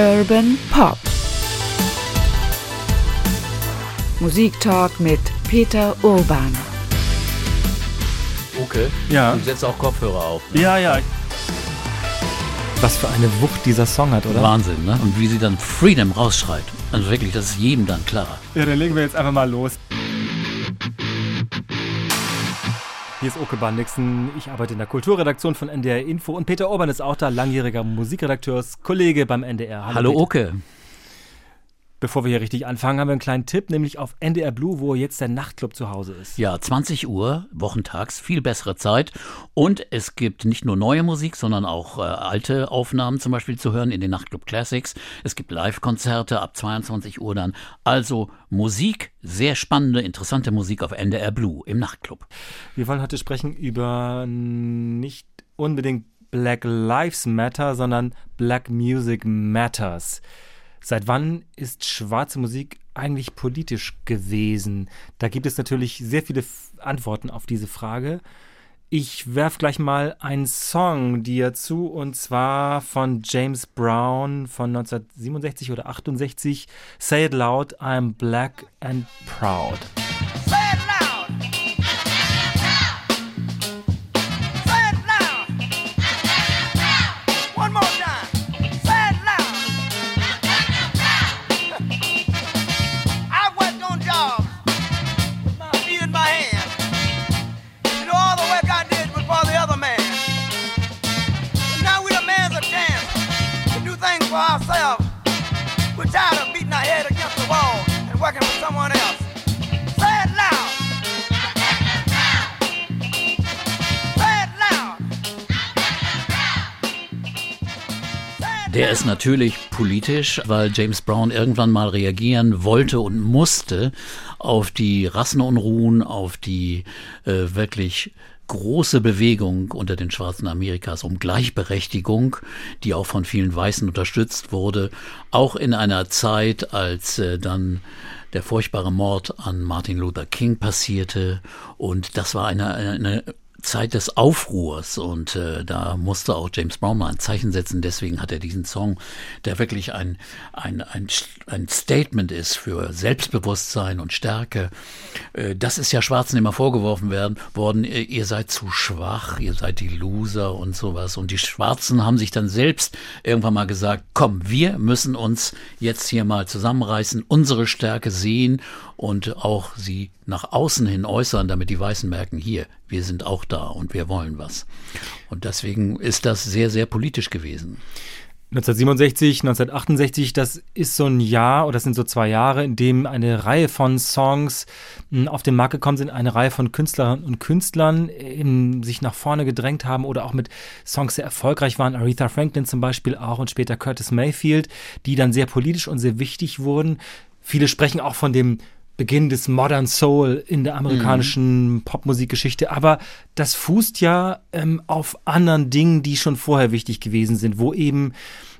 Urban Pop. Musiktalk mit Peter Urban. Okay. Ja. Du setzt auch Kopfhörer auf. Ne? Ja, ja. Was für eine Wucht dieser Song hat, oder? Wahnsinn, ne? Und wie sie dann Freedom rausschreit. Also wirklich, das ist jedem dann klar. Ja, dann legen wir jetzt einfach mal los. Hier ist Oke Bandixen. Ich arbeite in der Kulturredaktion von NDR Info und Peter Urban ist auch da, langjähriger Musikredakteurs-Kollege beim NDR. Hallo, Peter. Oke. Bevor wir hier richtig anfangen, haben wir einen kleinen Tipp, nämlich auf NDR Blue, wo jetzt der Nachtclub zu Hause ist. Ja, 20 Uhr, wochentags, viel bessere Zeit. Und es gibt nicht nur neue Musik, sondern auch äh, alte Aufnahmen zum Beispiel zu hören in den Nachtclub Classics. Es gibt Live-Konzerte ab 22 Uhr dann. Also Musik, sehr spannende, interessante Musik auf NDR Blue im Nachtclub. Wir wollen heute sprechen über nicht unbedingt Black Lives Matter, sondern Black Music Matters. Seit wann ist schwarze Musik eigentlich politisch gewesen? Da gibt es natürlich sehr viele Antworten auf diese Frage. Ich werfe gleich mal einen Song dir zu und zwar von James Brown von 1967 oder 68. Say it loud, I'm black and proud. Say it ourselves. We're tired of beating our head against the wall and working for someone else. Say it loud. Der ist natürlich politisch, weil James Brown irgendwann mal reagieren wollte und musste auf die Rassenunruhen, auf die äh, wirklich große Bewegung unter den Schwarzen Amerikas um Gleichberechtigung, die auch von vielen Weißen unterstützt wurde, auch in einer Zeit, als äh, dann der furchtbare Mord an Martin Luther King passierte. Und das war eine, eine Zeit des Aufruhrs und äh, da musste auch James Brown mal ein Zeichen setzen. Deswegen hat er diesen Song, der wirklich ein, ein, ein, ein Statement ist für Selbstbewusstsein und Stärke. Äh, das ist ja Schwarzen immer vorgeworfen werden, worden, ihr, ihr seid zu schwach, ihr seid die Loser und sowas. Und die Schwarzen haben sich dann selbst irgendwann mal gesagt, komm, wir müssen uns jetzt hier mal zusammenreißen, unsere Stärke sehen und auch sie nach außen hin äußern, damit die Weißen merken, hier, wir sind auch da und wir wollen was. Und deswegen ist das sehr, sehr politisch gewesen. 1967, 1968, das ist so ein Jahr oder das sind so zwei Jahre, in dem eine Reihe von Songs mh, auf den Markt gekommen sind, eine Reihe von Künstlerinnen und Künstlern eben sich nach vorne gedrängt haben oder auch mit Songs sehr erfolgreich waren. Aretha Franklin zum Beispiel auch und später Curtis Mayfield, die dann sehr politisch und sehr wichtig wurden. Viele sprechen auch von dem Beginn des Modern Soul in der amerikanischen mhm. Popmusikgeschichte. Aber das fußt ja ähm, auf anderen Dingen, die schon vorher wichtig gewesen sind, wo eben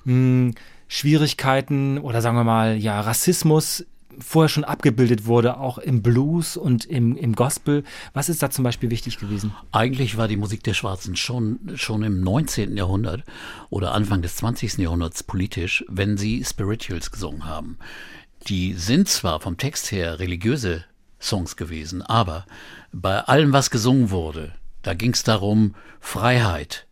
mh, Schwierigkeiten oder sagen wir mal, ja, Rassismus vorher schon abgebildet wurde, auch im Blues und im, im Gospel. Was ist da zum Beispiel wichtig gewesen? Eigentlich war die Musik der Schwarzen schon, schon im 19. Jahrhundert oder Anfang des 20. Jahrhunderts politisch, wenn sie Spirituals gesungen haben. Die sind zwar vom Text her religiöse Songs gewesen, aber bei allem, was gesungen wurde, da ging es darum, Freiheit,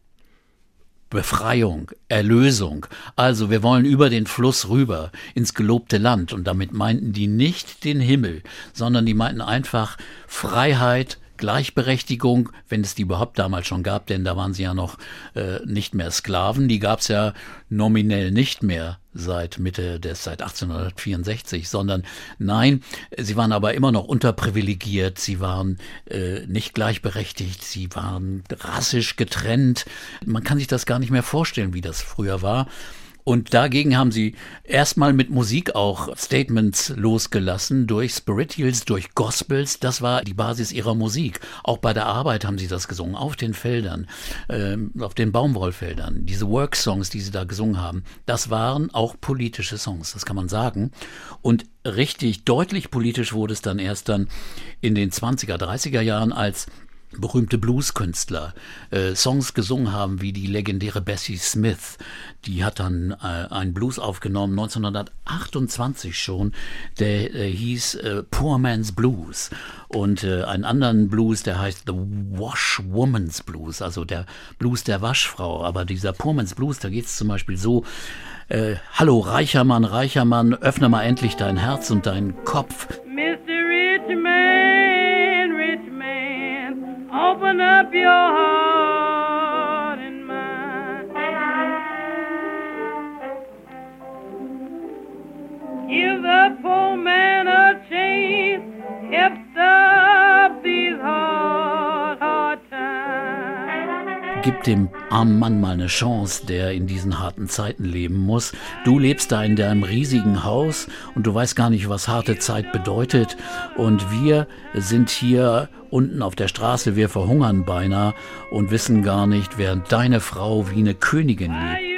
Befreiung, Erlösung. Also wir wollen über den Fluss rüber ins gelobte Land. Und damit meinten die nicht den Himmel, sondern die meinten einfach Freiheit, Gleichberechtigung, wenn es die überhaupt damals schon gab, denn da waren sie ja noch äh, nicht mehr Sklaven, die gab es ja nominell nicht mehr seit Mitte des, seit 1864, sondern nein, sie waren aber immer noch unterprivilegiert, sie waren äh, nicht gleichberechtigt, sie waren rassisch getrennt. Man kann sich das gar nicht mehr vorstellen, wie das früher war. Und dagegen haben sie erstmal mit Musik auch Statements losgelassen, durch Spirituals, durch Gospels. Das war die Basis ihrer Musik. Auch bei der Arbeit haben sie das gesungen, auf den Feldern, äh, auf den Baumwollfeldern. Diese Work-Songs, die sie da gesungen haben, das waren auch politische Songs, das kann man sagen. Und richtig deutlich politisch wurde es dann erst dann in den 20er, 30er Jahren, als berühmte Blueskünstler äh, Songs gesungen haben, wie die legendäre Bessie Smith. Die hat dann äh, einen Blues aufgenommen, 1928 schon, der äh, hieß äh, Poor Man's Blues. Und äh, einen anderen Blues, der heißt The Washwoman's Blues, also der Blues der Waschfrau. Aber dieser Poor Man's Blues, da geht es zum Beispiel so, äh, Hallo reicher Mann, reicher Mann, öffne mal endlich dein Herz und deinen Kopf. Mr. open up your heart Gib dem armen Mann mal eine Chance, der in diesen harten Zeiten leben muss. Du lebst da in deinem riesigen Haus und du weißt gar nicht, was harte Zeit bedeutet. Und wir sind hier unten auf der Straße, wir verhungern beinahe und wissen gar nicht, während deine Frau wie eine Königin lebt.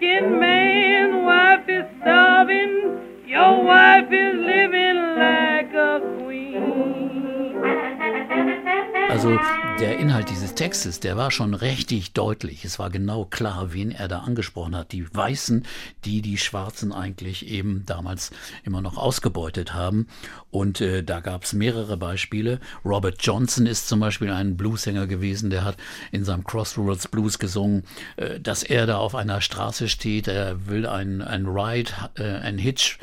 Working man, wife is starving. Your wife is living like Also der Inhalt dieses Textes, der war schon richtig deutlich. Es war genau klar, wen er da angesprochen hat. Die Weißen, die die Schwarzen eigentlich eben damals immer noch ausgebeutet haben. Und äh, da gab es mehrere Beispiele. Robert Johnson ist zum Beispiel ein Bluesänger gewesen, der hat in seinem Crossroads Blues gesungen, äh, dass er da auf einer Straße steht, er will ein, ein Ride, äh, ein Hitch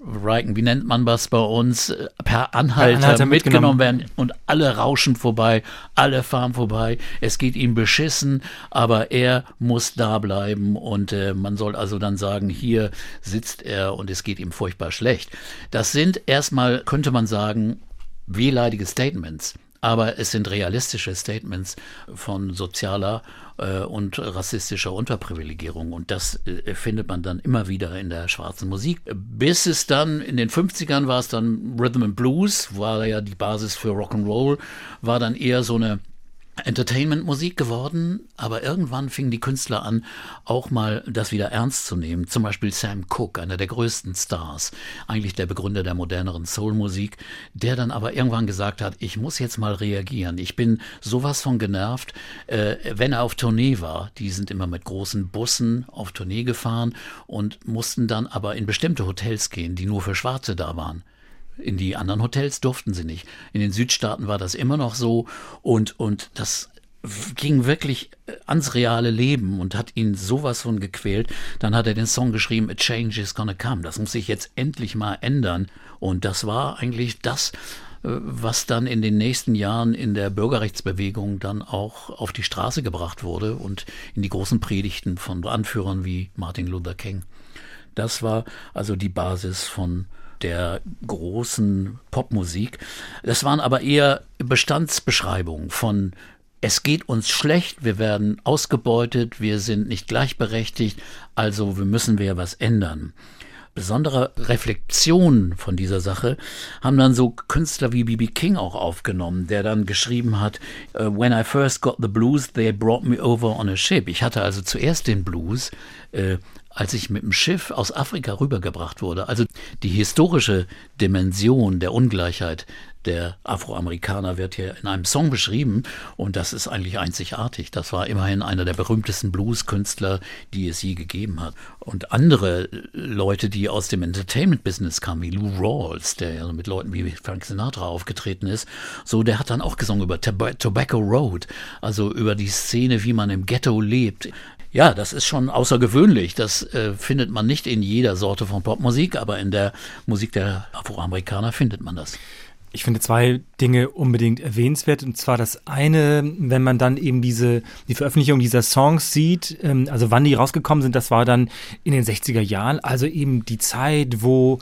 Riken, wie nennt man das bei uns, äh, per Anhalter, Anhalter mitgenommen mitgenommen. werden und alle rauschen vorbei, alle fahren vorbei, es geht ihm beschissen, aber er muss da bleiben und äh, man soll also dann sagen, hier sitzt er und es geht ihm furchtbar schlecht. Das sind erstmal, könnte man sagen, wehleidige Statements. Aber es sind realistische Statements von sozialer äh, und rassistischer Unterprivilegierung. Und das äh, findet man dann immer wieder in der schwarzen Musik. Bis es dann in den 50ern war es dann Rhythm and Blues, war ja die Basis für Rock'n'Roll, war dann eher so eine Entertainment-Musik geworden, aber irgendwann fingen die Künstler an, auch mal das wieder ernst zu nehmen. Zum Beispiel Sam Cooke, einer der größten Stars, eigentlich der Begründer der moderneren Soul-Musik, der dann aber irgendwann gesagt hat, ich muss jetzt mal reagieren. Ich bin sowas von genervt, äh, wenn er auf Tournee war. Die sind immer mit großen Bussen auf Tournee gefahren und mussten dann aber in bestimmte Hotels gehen, die nur für Schwarze da waren. In die anderen Hotels durften sie nicht. In den Südstaaten war das immer noch so und, und das ging wirklich äh, ans reale Leben und hat ihn sowas von gequält. Dann hat er den Song geschrieben, A Change is Gonna Come. Das muss sich jetzt endlich mal ändern. Und das war eigentlich das, äh, was dann in den nächsten Jahren in der Bürgerrechtsbewegung dann auch auf die Straße gebracht wurde und in die großen Predigten von Anführern wie Martin Luther King. Das war also die Basis von der großen Popmusik. Das waren aber eher Bestandsbeschreibungen von es geht uns schlecht, wir werden ausgebeutet, wir sind nicht gleichberechtigt, also wir müssen wir was ändern. Besondere Reflexion von dieser Sache haben dann so Künstler wie B.B. King auch aufgenommen, der dann geschrieben hat, äh, When I first got the blues, they brought me over on a ship. Ich hatte also zuerst den Blues, äh, als ich mit dem Schiff aus Afrika rübergebracht wurde. Also die historische Dimension der Ungleichheit der Afroamerikaner wird hier in einem Song beschrieben und das ist eigentlich einzigartig. Das war immerhin einer der berühmtesten Blueskünstler, die es je gegeben hat. Und andere Leute, die aus dem Entertainment-Business kamen, wie Lou Rawls, der ja mit Leuten wie Frank Sinatra aufgetreten ist, so der hat dann auch gesungen über Tob Tobacco Road, also über die Szene, wie man im Ghetto lebt. Ja, das ist schon außergewöhnlich. Das äh, findet man nicht in jeder Sorte von Popmusik, aber in der Musik der Afroamerikaner findet man das. Ich finde zwei Dinge unbedingt erwähnenswert. Und zwar das eine, wenn man dann eben diese, die Veröffentlichung dieser Songs sieht, ähm, also wann die rausgekommen sind, das war dann in den 60er Jahren, also eben die Zeit, wo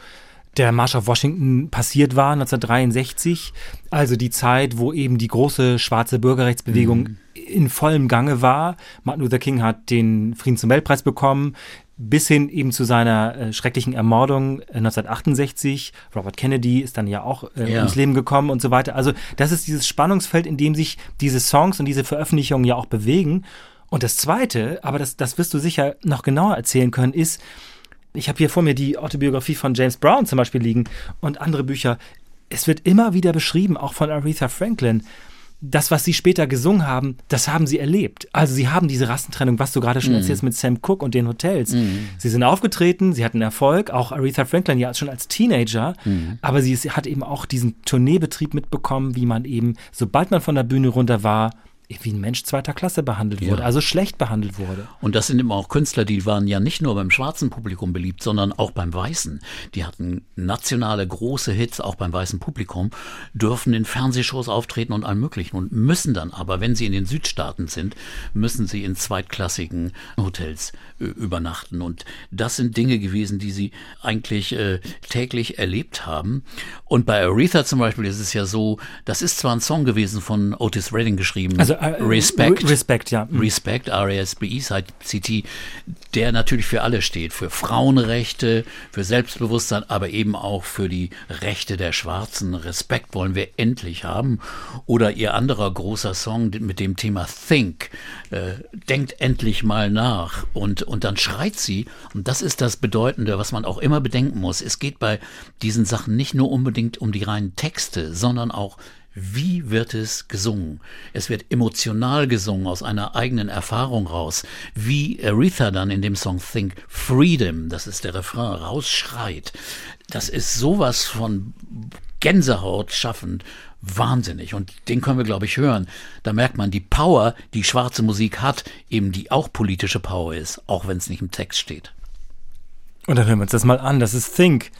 der Marsch auf Washington passiert war, 1963. Also die Zeit, wo eben die große schwarze Bürgerrechtsbewegung Mhm. in vollem Gange war. Martin Luther King hat den Friedensnobelpreis bekommen, bis hin eben zu seiner äh, schrecklichen Ermordung äh, 1968. Robert Kennedy ist dann ja auch äh, Ja. ums Leben gekommen und so weiter. Also das ist dieses Spannungsfeld, in dem sich diese Songs und diese Veröffentlichungen ja auch bewegen. Und das Zweite, aber das, das wirst du sicher noch genauer erzählen können, ist, ich habe hier vor mir die Autobiografie von James Brown zum Beispiel liegen und andere Bücher. Es wird immer wieder beschrieben, auch von Aretha Franklin, das, was sie später gesungen haben, das haben sie erlebt. Also sie haben diese Rassentrennung, was du gerade schon Mhm. erzählst mit Sam Cooke und den Hotels. Sie sind aufgetreten, sie hatten Erfolg, auch Aretha Franklin ja schon als Teenager, Mhm. aber sie hat eben auch diesen Tourneebetrieb mitbekommen, wie man eben, sobald man von der Bühne runter war, wie ein Mensch zweiter Klasse behandelt Ja. wurde, also schlecht behandelt wurde. Und das sind immer auch Künstler, die waren ja nicht nur beim schwarzen Publikum beliebt, sondern auch beim weißen. Die hatten nationale große Hits, auch beim weißen Publikum, dürfen in Fernsehshows auftreten und allem möglichen und müssen dann aber, wenn sie in den Südstaaten sind, müssen sie in zweitklassigen Hotels äh, übernachten. Und das sind Dinge gewesen, die sie eigentlich äh, täglich erlebt haben. Und bei Aretha zum Beispiel ist es ja so, das ist zwar ein Song gewesen von Otis Redding geschrieben, Also äh, Respect. Re- Respect, ja. Mhm. Respect, R-E-S-B-E-C-T, der natürlich für alle steht, für Frauenrechte, für Selbstbewusstsein, aber eben auch für die Rechte der Schwarzen. Respekt wollen wir endlich haben. Oder ihr anderer großer Song mit dem Thema Think, äh, denkt endlich mal nach. Und, und dann schreit sie, und das ist das Bedeutende, was man auch immer bedenken muss. Es geht bei diesen Sachen nicht nur unbedingt um die reinen Texte, sondern auch wie wird es gesungen? Es wird emotional gesungen aus einer eigenen Erfahrung raus. Wie Aretha dann in dem Song Think Freedom, das ist der Refrain, rausschreit. Das ist sowas von Gänsehaut schaffend. Wahnsinnig. Und den können wir, glaube ich, hören. Da merkt man die Power, die schwarze Musik hat, eben die auch politische Power ist, auch wenn es nicht im Text steht. Und dann hören wir uns das mal an. Das ist Think,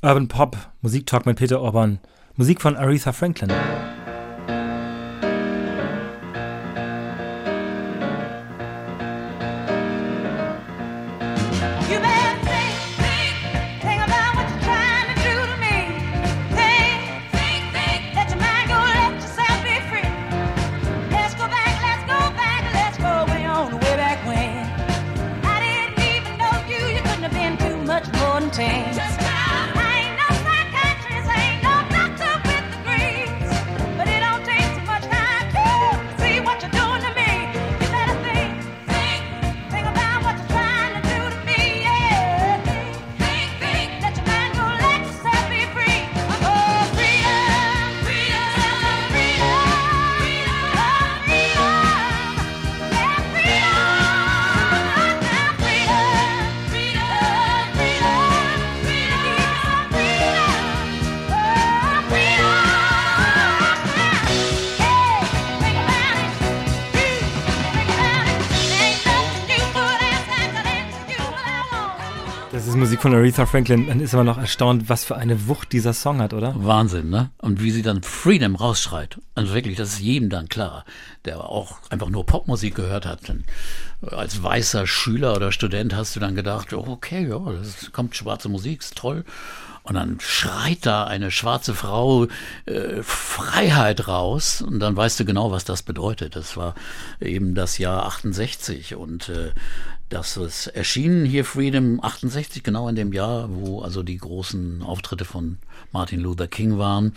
Urban Pop, Musiktalk mit Peter Orban. Musik von Aretha Franklin. Musik von Aretha Franklin. Man ist aber noch erstaunt, was für eine Wucht dieser Song hat, oder? Wahnsinn, ne? Und wie sie dann Freedom rausschreit. Also wirklich, das ist jedem dann klar, der auch einfach nur Popmusik gehört hat. Denn als weißer Schüler oder Student hast du dann gedacht, okay, ja, das kommt schwarze Musik, ist toll. Und dann schreit da eine schwarze Frau äh, Freiheit raus und dann weißt du genau, was das bedeutet. Das war eben das Jahr 68 und äh, das ist erschienen hier Freedom 68, genau in dem Jahr, wo also die großen Auftritte von Martin Luther King waren.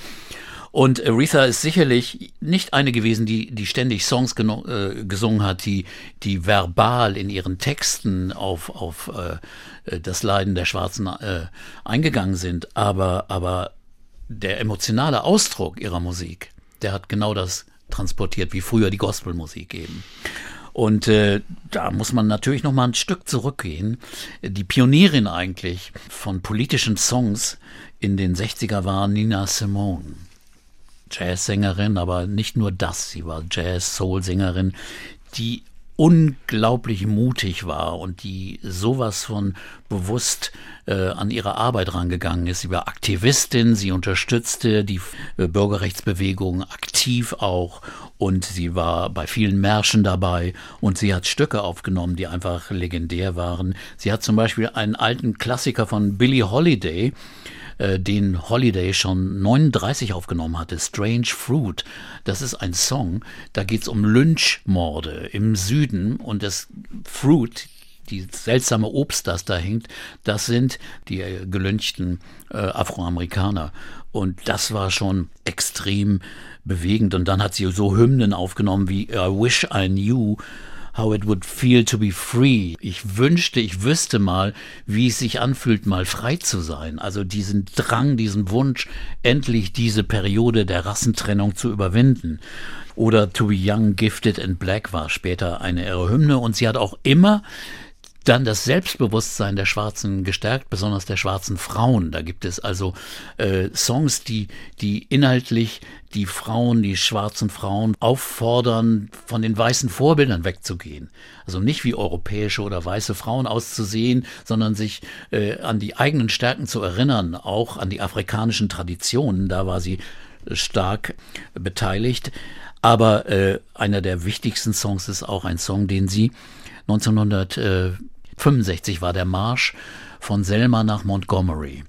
Und Aretha ist sicherlich nicht eine gewesen, die, die ständig Songs äh, gesungen hat, die, die verbal in ihren Texten auf, auf äh, das Leiden der Schwarzen äh, eingegangen sind. Aber, aber der emotionale Ausdruck ihrer Musik, der hat genau das transportiert, wie früher die Gospelmusik eben. Und äh, da muss man natürlich noch mal ein Stück zurückgehen. Die Pionierin eigentlich von politischen Songs in den 60er war Nina Simone. Jazzsängerin, aber nicht nur das, sie war Jazz-Soul-Sängerin, die unglaublich mutig war und die sowas von bewusst äh, an ihre Arbeit rangegangen ist. Sie war Aktivistin, sie unterstützte die äh, Bürgerrechtsbewegung aktiv auch und sie war bei vielen Märschen dabei und sie hat Stücke aufgenommen, die einfach legendär waren. Sie hat zum Beispiel einen alten Klassiker von Billie Holiday, äh, den Holiday schon 39 aufgenommen hatte, Strange Fruit. Das ist ein Song, da geht es um Lynchmorde im Süden und das Fruit, die seltsame Obst, das da hängt, das sind die äh, gelynchten äh, Afroamerikaner. Und das war schon extrem bewegend. Und dann hat sie so Hymnen aufgenommen wie I Wish I Knew how it would feel to be free. Ich wünschte, ich wüsste mal, wie es sich anfühlt, mal frei zu sein. Also diesen Drang, diesen Wunsch, endlich diese Periode der Rassentrennung zu überwinden. Oder To be Young, Gifted and Black war später eine ihrer Hymne und sie hat auch immer dann das Selbstbewusstsein der Schwarzen gestärkt, besonders der schwarzen Frauen. Da gibt es also äh, Songs, die, die inhaltlich die Frauen, die schwarzen Frauen auffordern, von den weißen Vorbildern wegzugehen. Also nicht wie europäische oder weiße Frauen auszusehen, sondern sich äh, an die eigenen Stärken zu erinnern, auch an die afrikanischen Traditionen. Da war sie stark beteiligt. Aber äh, einer der wichtigsten Songs ist auch ein Song, den sie 1965 war der Marsch von Selma nach Montgomery.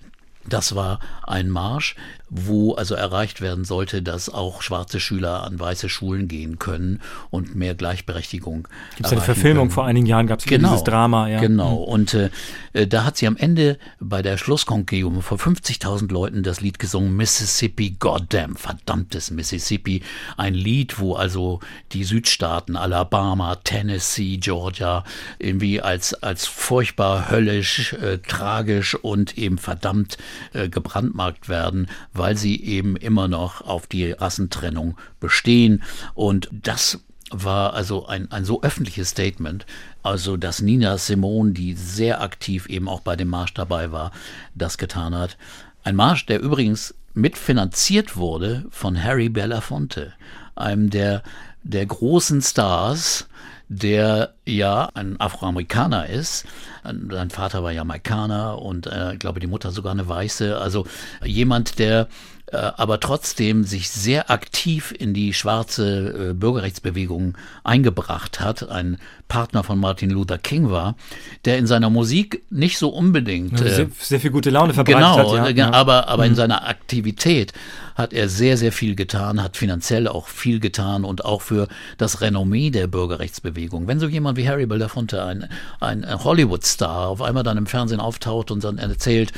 Das war ein Marsch, wo also erreicht werden sollte, dass auch schwarze Schüler an weiße Schulen gehen können und mehr Gleichberechtigung. Gibt es eine Verfilmung können. vor einigen Jahren, gab es Genau, dieses Drama, ja. Genau. Und äh, äh, da hat sie am Ende bei der Schlusskongregung vor 50.000 Leuten das Lied gesungen, Mississippi, Goddamn, verdammtes Mississippi. Ein Lied, wo also die Südstaaten, Alabama, Tennessee, Georgia, irgendwie als, als furchtbar höllisch, äh, tragisch und eben verdammt äh, gebrandmarkt werden, weil sie eben immer noch auf die Rassentrennung bestehen. Und das war also ein, ein so öffentliches Statement, also dass Nina Simone, die sehr aktiv eben auch bei dem Marsch dabei war, das getan hat. Ein Marsch, der übrigens mitfinanziert wurde von Harry Belafonte, einem der, der großen Stars, der ja ein Afroamerikaner ist. Sein Vater war Jamaikaner und äh, glaube die Mutter sogar eine Weiße. Also jemand, der äh, aber trotzdem sich sehr aktiv in die schwarze äh, Bürgerrechtsbewegung eingebracht hat, ein Partner von Martin Luther King war, der in seiner Musik nicht so unbedingt Ja, äh, sehr, sehr viel gute Laune verbreitet Genau, hat. äh, Ja. ja. aber, aber in seiner Aktivität hat er sehr, sehr viel getan, hat finanziell auch viel getan und auch für das Renommee der Bürgerrechtsbewegung. Wenn so jemand wie Harry Belafonte, ein, ein Hollywood-Star, auf einmal dann im Fernsehen auftaucht und dann erzählt,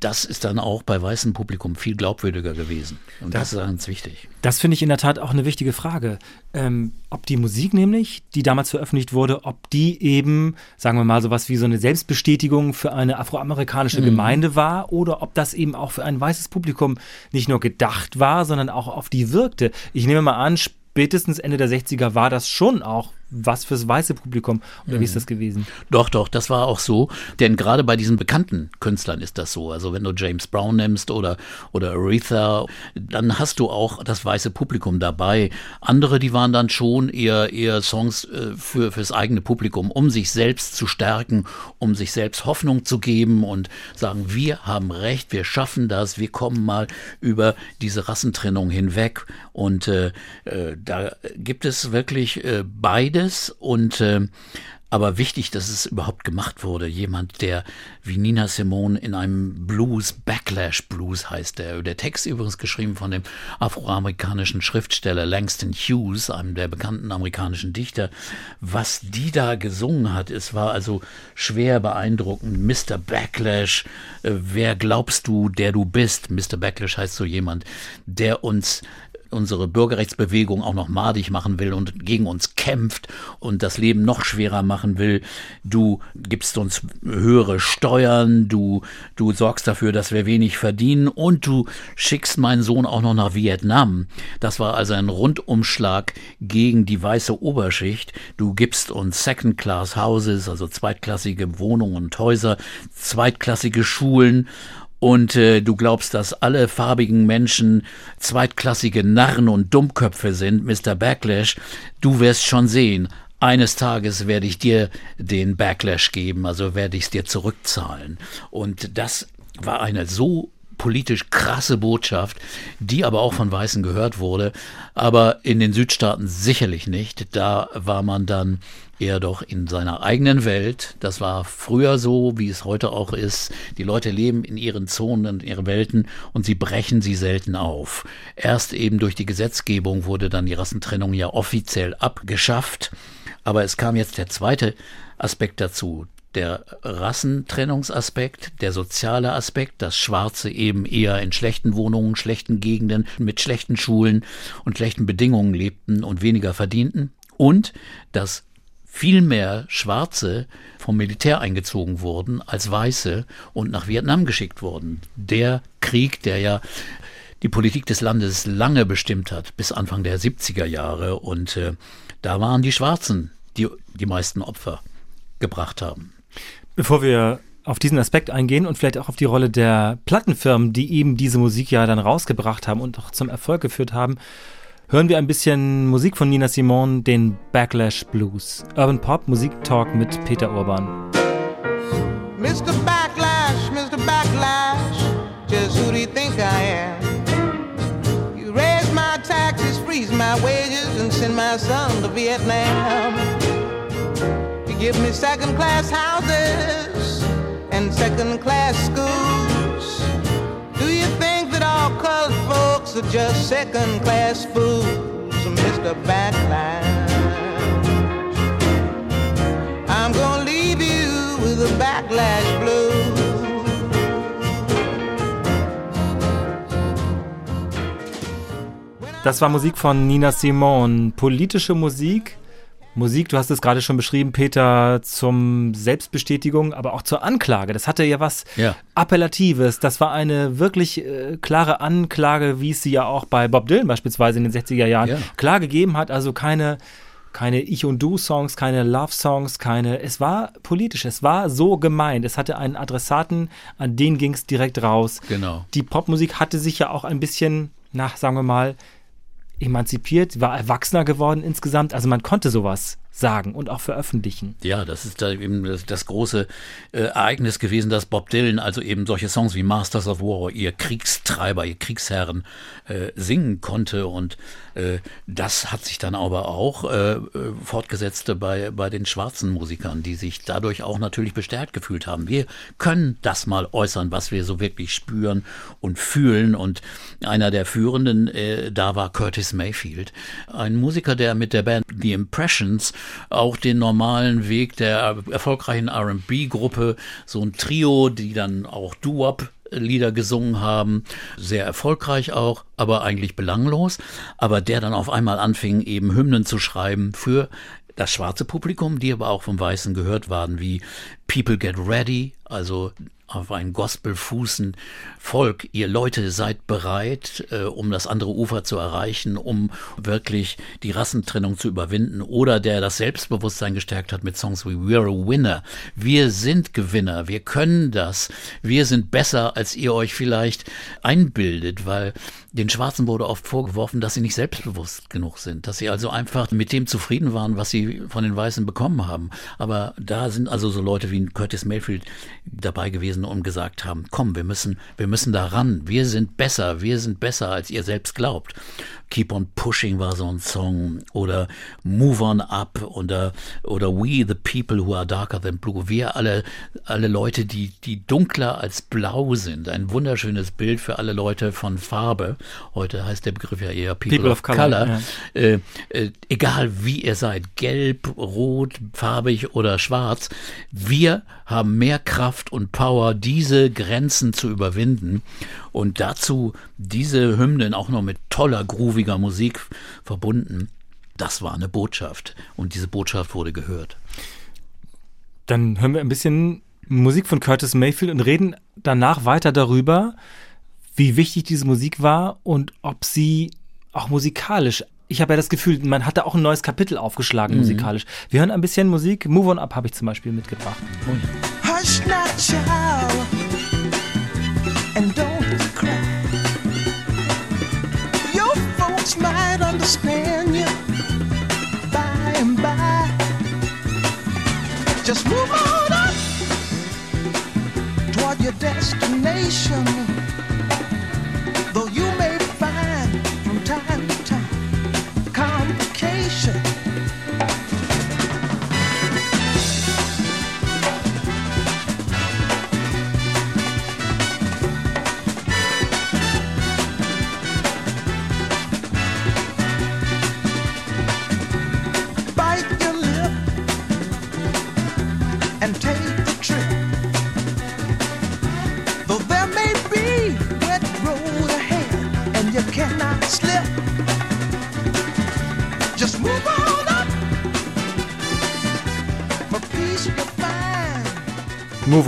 das ist dann auch bei weißem Publikum viel glaubwürdiger gewesen. Und das, ist ganz wichtig. Das finde ich in der Tat auch eine wichtige Frage. Ähm, ob die Musik nämlich, die damals veröffentlicht wurde, ob die eben, sagen wir mal, sowas wie so eine Selbstbestätigung für eine afroamerikanische Mhm. Gemeinde war oder ob das eben auch für ein weißes Publikum nicht nur gedacht war, sondern auch auf die wirkte. Ich nehme mal an, spätestens Ende der 60er war das schon auch was fürs weiße Publikum. Oder Mhm. wie ist das gewesen? Doch, doch, das war auch so. Denn gerade bei diesen bekannten Künstlern ist das so. Also wenn du James Brown nimmst oder, oder Aretha, dann hast du auch das weiße Publikum dabei. Andere, die waren dann schon eher, eher Songs äh, für, fürs eigene Publikum, um sich selbst zu stärken, um sich selbst Hoffnung zu geben und sagen, wir haben recht, wir schaffen das, wir kommen mal über diese Rassentrennung hinweg. Und äh, äh, da gibt es wirklich äh, beides und äh, aber wichtig, dass es überhaupt gemacht wurde. Jemand, der wie Nina Simone in einem Blues, Backlash Blues heißt der. Der Text übrigens geschrieben von dem afroamerikanischen Schriftsteller Langston Hughes, einem der bekannten amerikanischen Dichter. Was die da gesungen hat, es war also schwer beeindruckend. Mr. Backlash, äh, wer glaubst du, der du bist? Mr. Backlash heißt so jemand, der uns unsere Bürgerrechtsbewegung auch noch madig machen will und gegen uns kämpft und das Leben noch schwerer machen will. Du gibst uns höhere Steuern, du, du sorgst dafür, dass wir wenig verdienen und du schickst meinen Sohn auch noch nach Vietnam. Das war also ein Rundumschlag gegen die weiße Oberschicht. Du gibst uns Second-Class Houses, also zweitklassige Wohnungen und Häuser, zweitklassige Schulen und äh, du glaubst, dass alle farbigen Menschen zweitklassige Narren und Dummköpfe sind, Mr. Backlash, du wirst schon sehen. Eines Tages werde ich dir den Backlash geben, also werde ich es dir zurückzahlen. Und das war eine so politisch krasse Botschaft, die aber auch von Weißen gehört wurde, aber in den Südstaaten sicherlich nicht. Da war man dann eher doch in seiner eigenen Welt. Das war früher so, wie es heute auch ist. Die Leute leben in ihren Zonen, in ihren Welten und sie brechen sie selten auf. Erst eben durch die Gesetzgebung wurde dann die Rassentrennung ja offiziell abgeschafft. Aber es kam jetzt der zweite Aspekt dazu der Rassentrennungsaspekt, der soziale Aspekt, dass Schwarze eben eher in schlechten Wohnungen, schlechten Gegenden, mit schlechten Schulen und schlechten Bedingungen lebten und weniger verdienten und dass viel mehr Schwarze vom Militär eingezogen wurden als Weiße und nach Vietnam geschickt wurden. Der Krieg, der ja die Politik des Landes lange bestimmt hat, bis Anfang der 70er Jahre. Und äh, da waren die Schwarzen, die die meisten Opfer gebracht haben. Bevor wir auf diesen Aspekt eingehen und vielleicht auch auf die Rolle der Plattenfirmen, die eben diese Musik ja dann rausgebracht haben und auch zum Erfolg geführt haben, hören wir ein bisschen Musik von Nina Simone, den Backlash Blues. Urban Pop, Musiktalk mit Peter Urban. Mr. Backlash, Mr. Backlash, just who do you think I am? You raise my taxes, freeze my wages, and send my son to Vietnam. You give me second class houses and second class schools. Folks are just second class fools, Mr. Backlash? I'm gonna leave you with a backlash blue. Das war Musik von Nina Simone. Politische Musik. Musik, du hast es gerade schon beschrieben, Peter, zum Selbstbestätigung, aber auch zur Anklage. Das hatte ja was Ja. Appellatives. Das war eine wirklich äh, klare Anklage, wie es sie ja auch bei Bob Dylan beispielsweise in den 60er Jahren Ja. klar gegeben hat. Also keine, keine Ich- und Du-Songs, keine Love-Songs, keine. Es war politisch, es war so gemeint. Es hatte einen Adressaten, an den ging es direkt raus. Genau. Die Popmusik hatte sich ja auch ein bisschen, na, sagen wir mal, emanzipiert, war erwachsener geworden insgesamt. Also man konnte sowas sagen und auch veröffentlichen. Ja, das ist da eben das, das große äh, Ereignis gewesen, dass Bob Dylan also eben solche Songs wie Masters of War, ihr Kriegstreiber, ihr Kriegsherren äh, singen konnte und äh, das hat sich dann aber auch äh, äh, fortgesetzt bei, bei den schwarzen Musikern, die sich dadurch auch natürlich bestärkt gefühlt haben. Wir können das mal äußern, was wir so wirklich spüren und fühlen und einer der Führenden äh, da war Curtis Mayfield, ein Musiker, der mit der Band The Impressions auch den normalen Weg der erfolgreichen R&B-Gruppe, so ein Trio, die dann auch Doo-Wop Lieder gesungen haben, sehr erfolgreich auch, aber eigentlich belanglos, aber der dann auf einmal anfing, eben Hymnen zu schreiben für das schwarze Publikum, die aber auch vom Weißen gehört waren, wie People Get Ready, also auf ein Gospel fußen Volk, ihr Leute seid bereit, äh, um das andere Ufer zu erreichen, um wirklich die Rassentrennung zu überwinden oder der das Selbstbewusstsein gestärkt hat mit Songs wie We're a Winner. Wir sind Gewinner, wir können das, wir sind besser, als ihr euch vielleicht einbildet, weil den Schwarzen wurde oft vorgeworfen, dass sie nicht selbstbewusst genug sind, dass sie also einfach mit dem zufrieden waren, was sie von den Weißen bekommen haben. Aber da sind also so Leute wie Curtis Mayfield dabei gewesen und gesagt haben, komm, wir müssen, wir müssen da ran, wir sind besser, wir sind besser, als ihr selbst glaubt. Keep on Pushing war so ein Song oder Move on Up oder, oder We the People Who Are Darker Than Blue. Wir alle, alle Leute, die, die dunkler als blau sind. Ein wunderschönes Bild für alle Leute von Farbe. Heute heißt der Begriff ja eher People, People of, of Color, Color. ja. Äh, äh, egal wie ihr seid, gelb, rot, farbig oder schwarz, wir haben mehr Kraft und Power, diese Grenzen zu überwinden. Und dazu diese Hymnen auch noch mit toller, grooviger Musik verbunden. Das war eine Botschaft. Und diese Botschaft wurde gehört. Dann hören wir ein bisschen Musik von Curtis Mayfield und reden danach weiter darüber, wie wichtig diese Musik war und ob sie auch musikalisch. Ich habe ja das Gefühl, man hat da auch ein neues Kapitel aufgeschlagen musikalisch. Wir hören ein bisschen Musik. Move on Up habe ich zum Beispiel mitgebracht. Hush not, child, and don't cry. Your folks might understand you by and by. Just move on up toward your destination.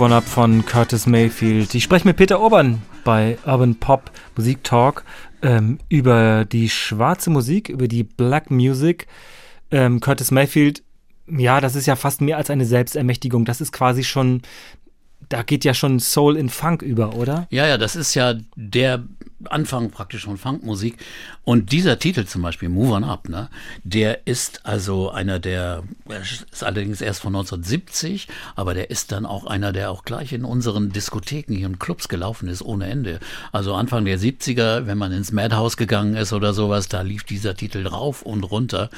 Move On Up von Curtis Mayfield. Ich spreche mit Peter Urban bei Urban Pop Musik Talk ähm, über die schwarze Musik, über die Black Music. Ähm, Curtis Mayfield, ja, das ist ja fast mehr als eine Selbstermächtigung. Das ist quasi schon, da geht ja schon Soul in Funk über, oder? Ja, ja, das ist ja der Anfang praktisch von Funkmusik. Und dieser Titel zum Beispiel, Move On Up, ne, der ist also einer der, ist allerdings erst von 1970, aber der ist dann auch einer, der auch gleich in unseren Diskotheken hier in Clubs gelaufen ist, ohne Ende. Also Anfang der 70er, wenn man ins Madhouse gegangen ist oder sowas, da lief dieser Titel rauf und runter.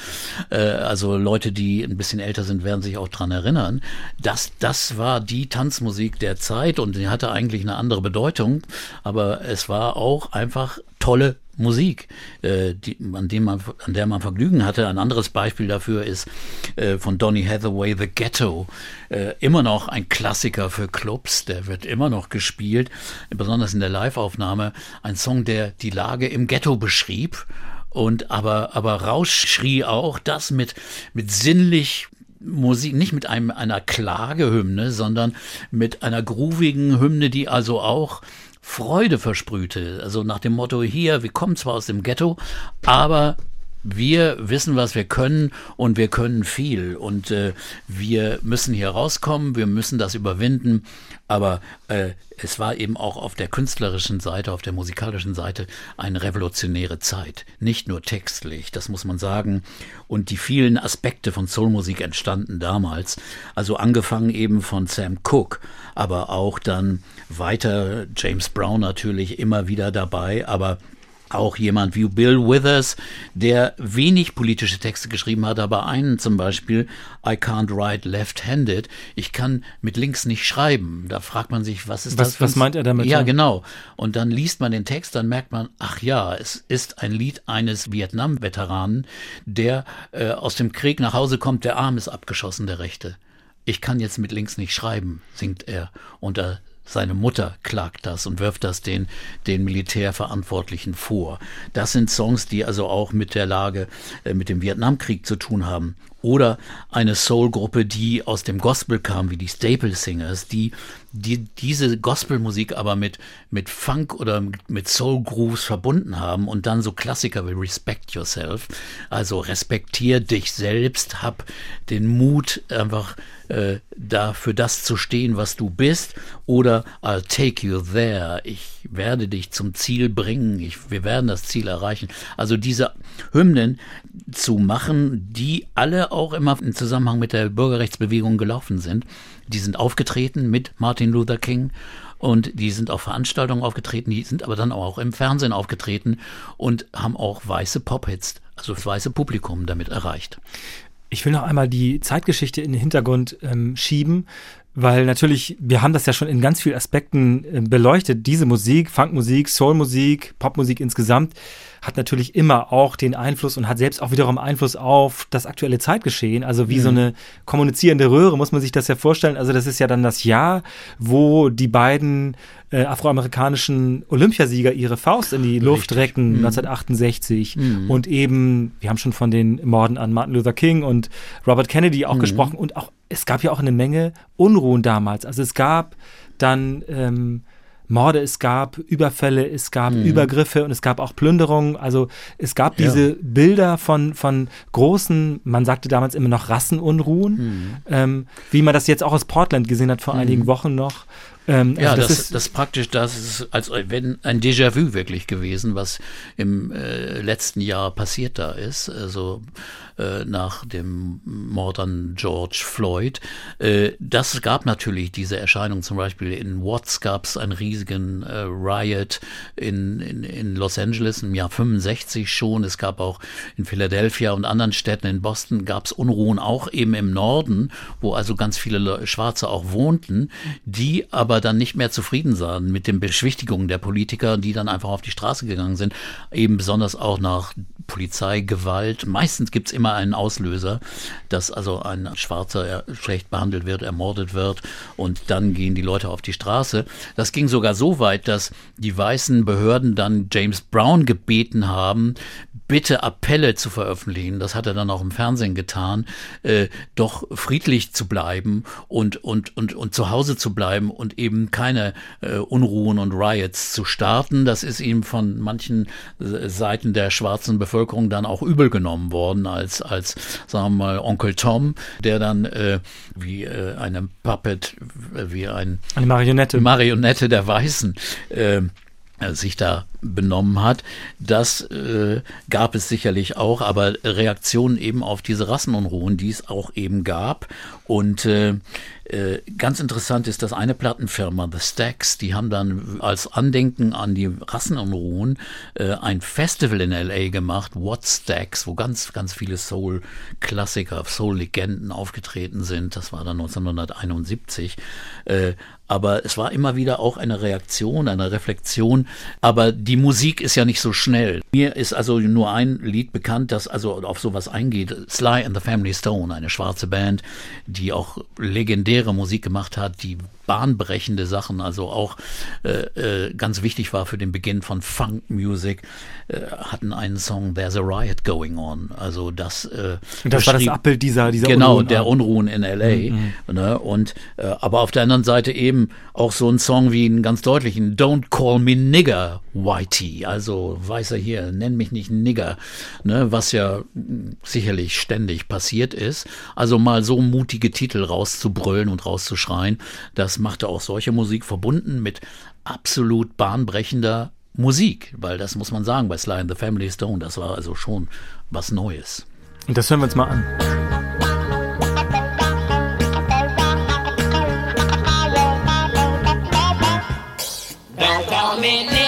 Äh, also Leute, die ein bisschen älter sind, werden sich auch dran erinnern. Das, das war die Tanzmusik der Zeit und die hatte eigentlich eine andere Bedeutung, aber es war auch einfach tolle Musik, äh, die, an, dem man, an der man Vergnügen hatte. Ein anderes Beispiel dafür ist äh, von Donny Hathaway, The Ghetto. Äh, immer noch ein Klassiker für Clubs, der wird immer noch gespielt, besonders in der Live-Aufnahme. Ein Song, der die Lage im Ghetto beschrieb und aber, aber rausschrie auch das mit, mit sinnlich Musik, nicht mit einem, einer Klagehymne, sondern mit einer groovigen Hymne, die also auch Freude versprühte. Also nach dem Motto hier, wir kommen zwar aus dem Ghetto, aber wir wissen, was wir können und wir können viel. Und äh, wir müssen hier rauskommen, wir müssen das überwinden, aber äh, es war eben auch auf der künstlerischen Seite, auf der musikalischen Seite eine revolutionäre Zeit, nicht nur textlich, das muss man sagen, und die vielen Aspekte von Soulmusik entstanden damals, also angefangen eben von Sam Cooke, aber auch dann weiter James Brown natürlich immer wieder dabei, aber auch jemand wie Bill Withers, der wenig politische Texte geschrieben hat, aber einen zum Beispiel, I can't write left-handed, ich kann mit links nicht schreiben. Da fragt man sich, was ist Was- das? was ein- meint er damit, Ja, ja? genau. Und dann liest man den Text, dann merkt man, ach ja, es ist ein Lied eines Vietnam-Veteranen, der äh, aus dem Krieg nach Hause kommt, der Arm ist abgeschossen, der rechte. Ich kann jetzt mit links nicht schreiben, singt er. Und da seine Mutter klagt das und wirft das den, den Militärverantwortlichen vor. Das sind Songs, die also auch mit der Lage, äh, mit dem Vietnamkrieg zu tun haben. Oder eine Soul-Gruppe, die aus dem Gospel kam, wie die Staple Singers, die, die diese Gospelmusik aber mit, mit Funk oder mit Soul Grooves verbunden haben und dann so Klassiker wie Respect Yourself, also respektier dich selbst, hab den Mut, einfach äh, da für das zu stehen, was du bist, oder I'll take you there, ich werde dich zum Ziel bringen, ich, wir werden das Ziel erreichen. Also diese Hymnen zu machen, die alle auch immer im Zusammenhang mit der Bürgerrechtsbewegung gelaufen sind, die sind aufgetreten mit Martin Luther King und die sind auf Veranstaltungen aufgetreten, die sind aber dann auch im Fernsehen aufgetreten und haben auch weiße Pop-Hits, also das weiße Publikum damit erreicht. Ich will noch einmal die Zeitgeschichte in den Hintergrund ähm, schieben, weil natürlich, wir haben das ja schon in ganz vielen Aspekten äh, beleuchtet. Diese Musik, Funkmusik, Soulmusik, Popmusik insgesamt, hat natürlich immer auch den Einfluss und hat selbst auch wiederum Einfluss auf das aktuelle Zeitgeschehen. Also wie so eine kommunizierende Röhre muss man sich das ja vorstellen. Also das ist ja dann das Jahr, wo die beiden äh, afroamerikanischen Olympiasieger ihre Faust in die Luft Richtig. recken, 1968. Und eben, wir haben schon von den Morden an Martin Luther King und Robert Kennedy auch gesprochen. Und auch, es gab ja auch eine Menge Unruhen damals. Also es gab dann ähm, Morde, es gab Überfälle, es gab Übergriffe und es gab auch Plünderungen. Also es gab Ja. diese Bilder von, von großen, man sagte damals immer noch Rassenunruhen, ähm, wie man das jetzt auch aus Portland gesehen hat vor einigen Wochen noch. Ähm, Ja, also das, das, ist ist praktisch, das ist als wenn ein Déjà-vu wirklich gewesen, was im äh, letzten Jahr passiert da ist, also äh, nach dem Mord an George Floyd. Äh, das gab natürlich diese Erscheinung, zum Beispiel in Watts gab es einen riesigen äh, Riot in, in, in Los Angeles im Jahr 65 schon. Es gab auch in Philadelphia und anderen Städten in Boston gab es Unruhen, auch eben im Norden, wo also ganz viele Le Schwarze auch wohnten, die aber dann nicht mehr zufrieden sahen mit den Beschwichtigungen der Politiker, die dann einfach auf die Straße gegangen sind, eben besonders auch nach Polizeigewalt. Meistens gibt's immer immer einen Auslöser, dass also ein Schwarzer schlecht behandelt wird, ermordet wird und dann gehen die Leute auf die Straße. Das ging sogar so weit, dass die weißen Behörden dann James Brown gebeten haben, bitte Appelle zu veröffentlichen, das hat er dann auch im Fernsehen getan, äh, doch friedlich zu bleiben und, und, und, und zu Hause zu bleiben und eben keine äh, Unruhen und Riots zu starten. Das ist ihm von manchen äh, Seiten der schwarzen Bevölkerung dann auch übel genommen worden, als, als sagen wir mal, Onkel Tom, der dann äh, wie äh, eine Puppet, äh, wie ein Eine Marionette. Marionette der Weißen äh, sich da benommen hat. Das äh, gab es sicherlich auch, aber Reaktionen eben auf diese Rassenunruhen, die es auch eben gab. Und äh, äh, ganz interessant ist, dass eine Plattenfirma, The Stacks, die haben dann als Andenken an die Rassenunruhen äh, ein Festival in LA gemacht, What Stacks, wo ganz, ganz viele Soul-Klassiker, Soul-Legenden aufgetreten sind. Das war dann 1971. Äh, aber es war immer wieder auch eine Reaktion, eine Reflexion. Aber die Musik ist ja nicht so schnell. Mir ist also nur ein Lied bekannt, das also auf sowas eingeht. Sly and the Family Stone, eine schwarze Band, die auch legendäre Musik gemacht hat, die bahnbrechende Sachen, also auch äh, äh, ganz wichtig war für den Beginn von Funk Music, äh, hatten einen Song There's a Riot Going On. Also das, äh, Und das war das Abbild dieser, dieser genau, Unruhen. der Unruhen in LA. Ne? Und äh, aber auf der anderen Seite eben auch so ein Song wie einen ganz deutlichen Don't Call Me Nigger, Whitey. Also weißer hier, nenn mich nicht Nigger, ne? was ja sicherlich ständig passiert ist. Also mal so mutige Titel rauszubrüllen und rauszuschreien, das machte auch solche Musik verbunden mit absolut bahnbrechender Musik, weil das muss man sagen bei Sly and the Family Stone, das war also schon was Neues. Und das hören wir uns mal an. Don't call me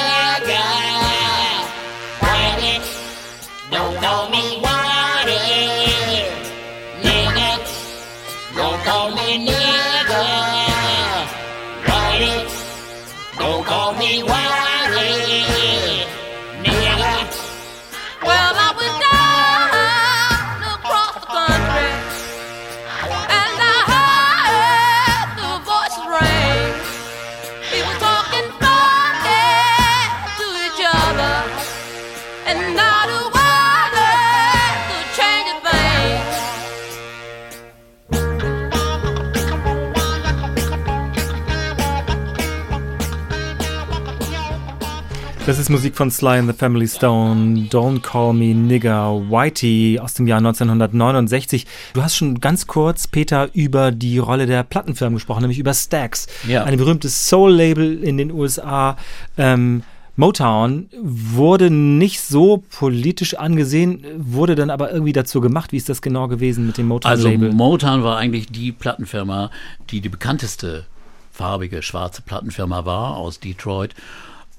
Das ist Musik von Sly and the Family Stone, Don't Call Me Nigger, Whitey aus dem Jahr 1969. Du hast schon ganz kurz, Peter, über die Rolle der Plattenfirmen gesprochen, nämlich über Stax, Ja. ein berühmtes Soul-Label in den USA. Ähm, Motown wurde nicht so politisch angesehen, wurde dann aber irgendwie dazu gemacht. Wie ist das genau gewesen mit dem Also Motown-Label? Motown war eigentlich die Plattenfirma, die die bekannteste farbige schwarze Plattenfirma war aus Detroit,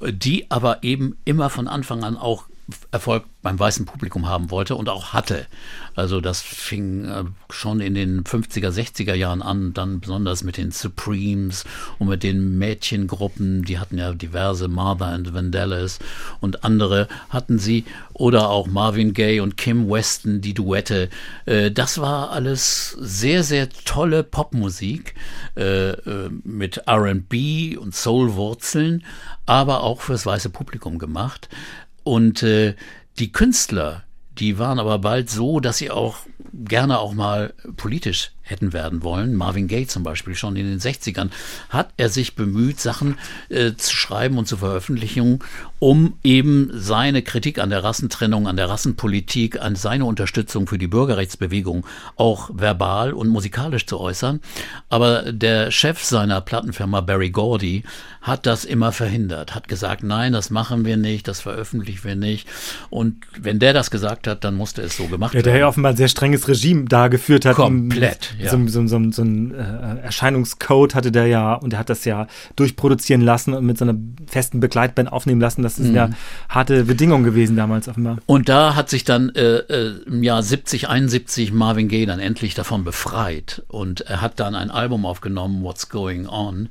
die aber eben immer von Anfang an auch Erfolg beim weißen Publikum haben wollte und auch hatte. Also das fing äh, schon in den 50er, 60er Jahren an, dann besonders mit den Supremes und mit den Mädchengruppen, die hatten ja diverse Martha and Vandellas und andere hatten sie oder auch Marvin Gaye und Kim Weston, die Duette. Äh, das war alles sehr, sehr tolle Popmusik äh, mit R&B und Soul-Wurzeln, aber auch fürs weiße Publikum gemacht. Und äh, die Künstler, die waren aber bald so, dass sie auch gerne auch mal politisch hätten werden wollen. Marvin Gaye zum Beispiel schon in den 60ern hat er sich bemüht, Sachen äh, zu schreiben und zu veröffentlichen, um eben seine Kritik an der Rassentrennung, an der Rassenpolitik, an seine Unterstützung für die Bürgerrechtsbewegung auch verbal und musikalisch zu äußern. Aber der Chef seiner Plattenfirma Barry Gordy hat das immer verhindert, hat gesagt, nein, das machen wir nicht, das veröffentlichen wir nicht. Und wenn der das gesagt hat, dann musste es so gemacht Ja, der ja werden. offenbar ein sehr strenges Regime da geführt hat. Komplett, ja. So, so, so, so ein äh, Erscheinungscode hatte der ja und er hat das ja durchproduzieren lassen und mit so einer festen Begleitband aufnehmen lassen. Das ist Mhm. ja harte Bedingung gewesen damals offenbar. Und da hat sich dann äh, äh, im Jahr 70, 71 Marvin Gaye dann endlich davon befreit. Und er hat dann ein Album aufgenommen, What's Going On,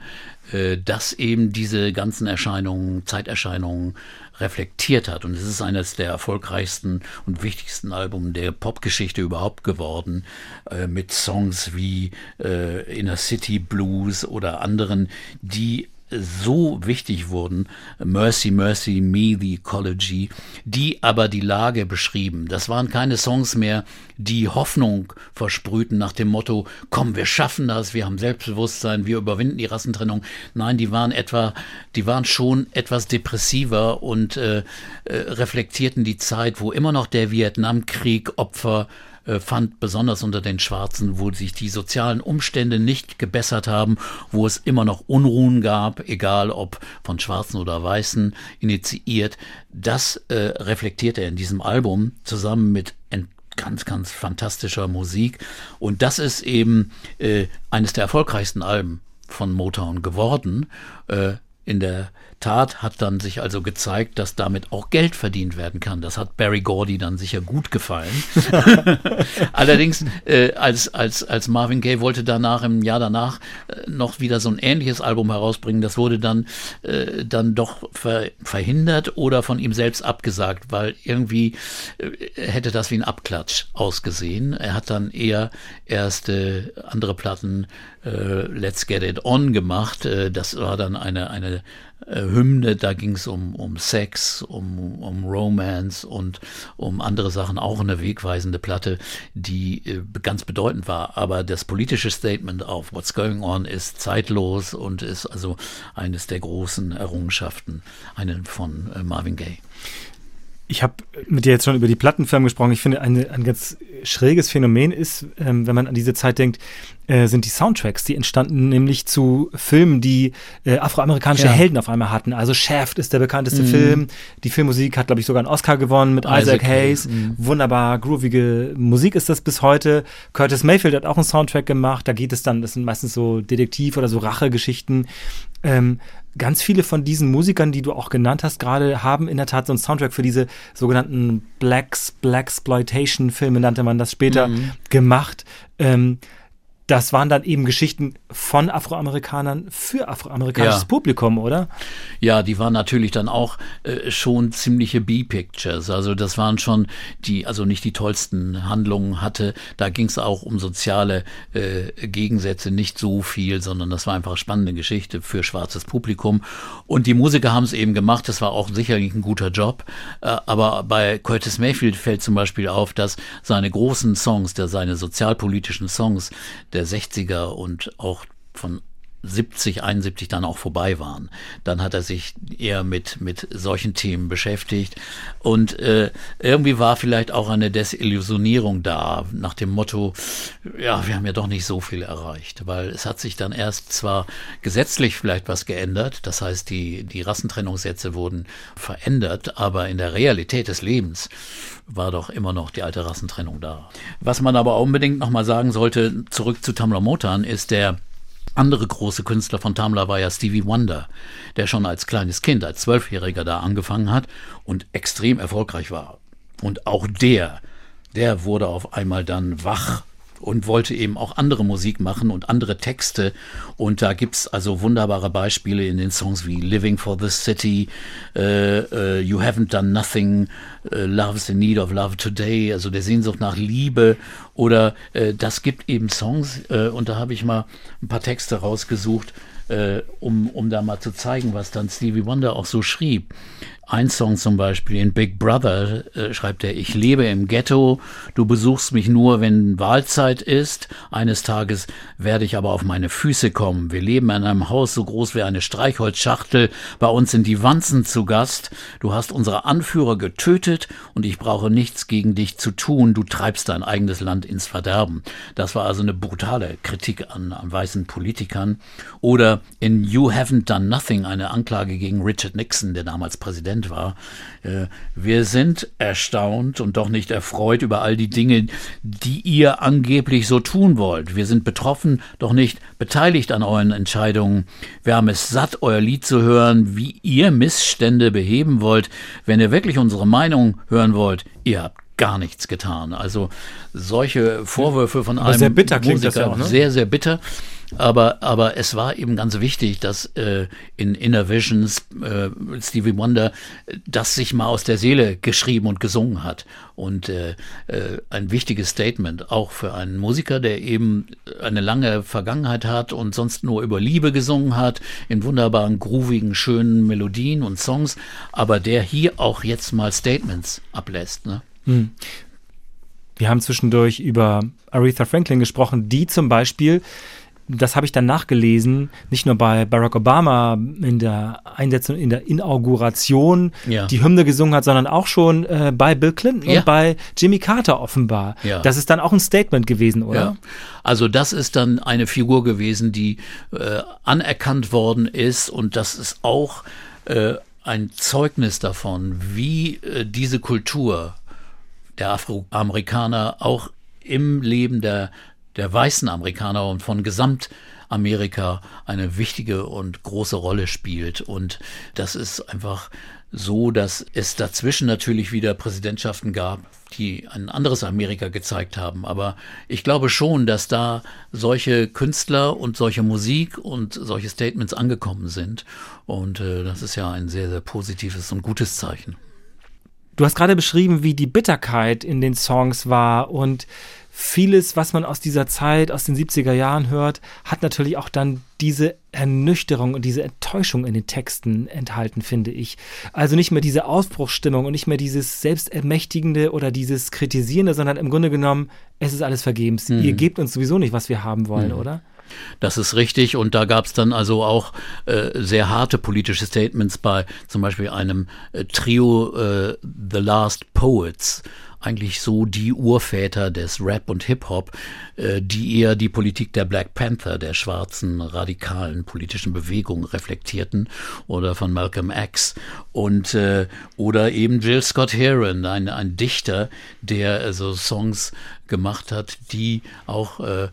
das eben diese ganzen Erscheinungen, Zeiterscheinungen reflektiert hat. Und es ist eines der erfolgreichsten und wichtigsten Alben der Popgeschichte überhaupt geworden, äh, mit Songs wie äh, Inner City Blues oder anderen, die so wichtig wurden, Mercy, Mercy, Me, The Ecology, die aber die Lage beschrieben. Das waren keine Songs mehr, die Hoffnung versprühten nach dem Motto, komm, wir schaffen das, wir haben Selbstbewusstsein, wir überwinden die Rassentrennung. Nein, die waren etwa, die waren schon etwas depressiver und äh, äh, reflektierten die Zeit, wo immer noch der Vietnamkrieg Opfer äh, fand, besonders unter den Schwarzen, wo sich die sozialen Umstände nicht gebessert haben, wo es immer noch Unruhen gab, egal ob von Schwarzen oder Weißen initiiert. Das äh, reflektiert er in diesem Album zusammen mit ganz, ganz fantastischer Musik. Und das ist eben äh, eines der erfolgreichsten Alben von Motown geworden. Äh, in der Tat hat dann sich also gezeigt, dass damit auch Geld verdient werden kann. Das hat Barry Gordy dann sicher gut gefallen. Allerdings, äh, als, als, als Marvin Gaye wollte danach, im Jahr danach, äh, noch wieder so ein ähnliches Album herausbringen, das wurde dann, äh, dann doch ver verhindert oder von ihm selbst abgesagt, weil irgendwie äh, hätte das wie ein Abklatsch ausgesehen. Er hat dann eher erst äh, andere Platten äh, Let's Get It On gemacht. Äh, das war dann eine, eine Hymne, da ging es um, um Sex, um, um Romance und um andere Sachen, auch eine wegweisende Platte, die äh, ganz bedeutend war. Aber das politische Statement auf What's Going On ist zeitlos und ist also eines der großen Errungenschaften, eine von äh, Marvin Gaye. Ich habe mit dir jetzt schon über die Plattenfirmen gesprochen. Ich finde, eine, ein ganz schräges Phänomen ist, ähm, wenn man an diese Zeit denkt, äh, sind die Soundtracks, die entstanden nämlich zu Filmen, die äh, afroamerikanische Ja. Helden auf einmal hatten. Also Shaft ist der bekannteste Mhm. Film. Die Filmmusik hat, glaube ich, sogar einen Oscar gewonnen mit Isaac, Isaac Hayes. Mhm. Wunderbar, groovige Musik ist das bis heute. Curtis Mayfield hat auch einen Soundtrack gemacht. Da geht es dann, das sind meistens so Detektiv- oder so Rachegeschichten. Ähm, ganz viele von diesen Musikern, die du auch genannt hast, gerade haben in der Tat so einen Soundtrack für diese sogenannten Blacks, Blaxploitation-Filme, nannte man das später, gemacht. Ähm, das waren dann eben Geschichten von Afroamerikanern für afroamerikanisches Ja. Publikum, oder? Ja, die waren natürlich dann auch äh, schon ziemliche B-Pictures. Also das waren schon die, also nicht die tollsten Handlungen hatte. Da ging es auch um soziale äh, Gegensätze, nicht so viel, sondern das war einfach spannende Geschichte für schwarzes Publikum. Und die Musiker haben es eben gemacht. Das war auch sicherlich ein guter Job. Äh, aber bei Curtis Mayfield fällt zum Beispiel auf, dass seine großen Songs, der seine sozialpolitischen Songs der 60er und auch von 70, 71 dann auch vorbei waren. Dann hat er sich eher mit, mit solchen Themen beschäftigt. Und äh, irgendwie war vielleicht auch eine Desillusionierung da, nach dem Motto, ja, wir haben ja doch nicht so viel erreicht. Weil es hat sich dann erst zwar gesetzlich vielleicht was geändert, das heißt, die, die Rassentrennungssätze wurden verändert, aber in der Realität des Lebens war doch immer noch die alte Rassentrennung da. Was man aber unbedingt nochmal sagen sollte, zurück zu Tamla Motan, ist der andere große Künstler von Tamla war ja Stevie Wonder, der schon als kleines Kind, als Zwölfjähriger da angefangen hat und extrem erfolgreich war. Und auch der, der wurde auf einmal dann wach und wollte eben auch andere Musik machen und andere Texte. Und da gibt's also wunderbare Beispiele in den Songs wie Living for the City, äh, äh, You Haven't Done Nothing, äh, Love's in Need of Love Today, also der Sehnsucht nach Liebe. Oder das gibt eben Songs, und da habe ich mal ein paar Texte rausgesucht, um, um da mal zu zeigen, was dann Stevie Wonder auch so schrieb. Ein Song zum Beispiel in Big Brother äh, schreibt er, ich lebe im Ghetto, du besuchst mich nur, wenn Wahlzeit ist. Eines Tages werde ich aber auf meine Füße kommen. Wir leben in einem Haus so groß wie eine Streichholzschachtel. Bei uns sind die Wanzen zu Gast. Du hast unsere Anführer getötet und ich brauche nichts gegen dich zu tun. Du treibst dein eigenes Land ins Verderben. Das war also eine brutale Kritik an, an weißen Politikern. Oder in You Haven't Done Nothing eine Anklage gegen Richard Nixon, der damals Präsident war. Äh, Wir sind erstaunt und doch nicht erfreut über all die Dinge, die ihr angeblich so tun wollt. Wir sind betroffen, doch nicht beteiligt an euren Entscheidungen. Wir haben es satt, euer Lied zu hören, wie ihr Missstände beheben wollt. Wenn ihr wirklich unsere Meinung hören wollt, ihr habt gar nichts getan. Also solche Vorwürfe von Aber einem sehr bitter klingt das Musiker, ja auch, ne? sehr, sehr bitter. Aber, aber es war eben ganz wichtig, dass äh, in Inner Visions äh, Stevie Wonder äh, das sich mal aus der Seele geschrieben und gesungen hat. Und äh, äh, ein wichtiges Statement auch für einen Musiker, der eben eine lange Vergangenheit hat und sonst nur über Liebe gesungen hat, in wunderbaren, groovigen, schönen Melodien und Songs, aber der hier auch jetzt mal Statements ablässt. Ne? Wir haben zwischendurch über Aretha Franklin gesprochen, die zum Beispiel, das habe ich dann nachgelesen, nicht nur bei Barack Obama in der Einsetzung, in der Inauguration Ja. die Hymne gesungen hat, sondern auch schon äh, bei Bill Clinton Ja. und bei Jimmy Carter offenbar. Ja. Das ist dann auch ein Statement gewesen, oder? Also das ist dann eine Figur gewesen, die äh, anerkannt worden ist und das ist auch äh, ein Zeugnis davon, wie äh, diese Kultur der Afroamerikaner auch im Leben der, der weißen Amerikaner und von Gesamtamerika eine wichtige und große Rolle spielt. Und das ist einfach so, dass es dazwischen natürlich wieder Präsidentschaften gab, die ein anderes Amerika gezeigt haben. Aber ich glaube schon, dass da solche Künstler und solche Musik und solche Statements angekommen sind. Und äh, das ist ja ein sehr, sehr positives und gutes Zeichen. Du hast gerade beschrieben, wie die Bitterkeit in den Songs war und vieles, was man aus dieser Zeit, aus den 70er Jahren hört, hat natürlich auch dann diese Ernüchterung und diese Enttäuschung in den Texten enthalten, finde ich. Also nicht mehr diese Ausbruchsstimmung und nicht mehr dieses Selbstermächtigende oder dieses Kritisierende, sondern im Grunde genommen, es ist alles vergebens. Ihr gebt uns sowieso nicht, was wir haben wollen, oder? Das ist richtig. Und da gab es dann also auch äh, sehr harte politische Statements bei zum Beispiel einem äh, Trio äh, The Last Poets, eigentlich so die Urväter des Rap und Hip-Hop, äh, die eher die Politik der Black Panther, der schwarzen radikalen politischen Bewegung reflektierten oder von Malcolm X. Und äh, oder eben Jill Scott Heron, ein, ein Dichter, der also Songs gemacht hat, die auch, äh,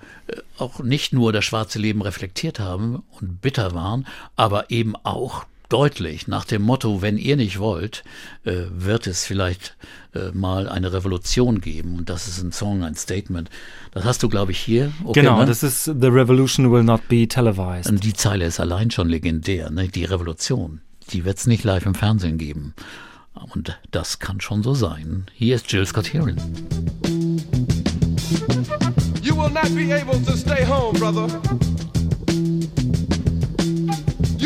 auch nicht nur das schwarze Leben reflektiert haben und bitter waren, aber eben auch deutlich nach dem Motto, wenn ihr nicht wollt, äh, wird es vielleicht äh, mal eine Revolution geben. Und das ist ein Song, ein Statement. Das hast du, glaube ich, hier. Okay, genau, ne? das ist The Revolution will not be televised. Und die Zeile ist allein schon legendär. Ne? Die Revolution, die wird es nicht live im Fernsehen geben. Und das kann schon so sein. Hier ist Jill Scott Heron. You will not be able to stay home, brother.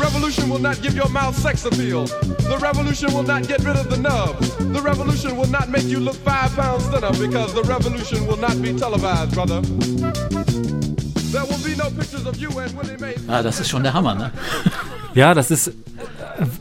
The revolution will not give your mouth sex appeal. The revolution will not get rid of the nub. The revolution will not make you look five pounds thinner because the revolution will not be televised, brother. There will be no pictures of you and Willie Mae. Ah, das ist schon der Hammer, ne? Ja, das ist,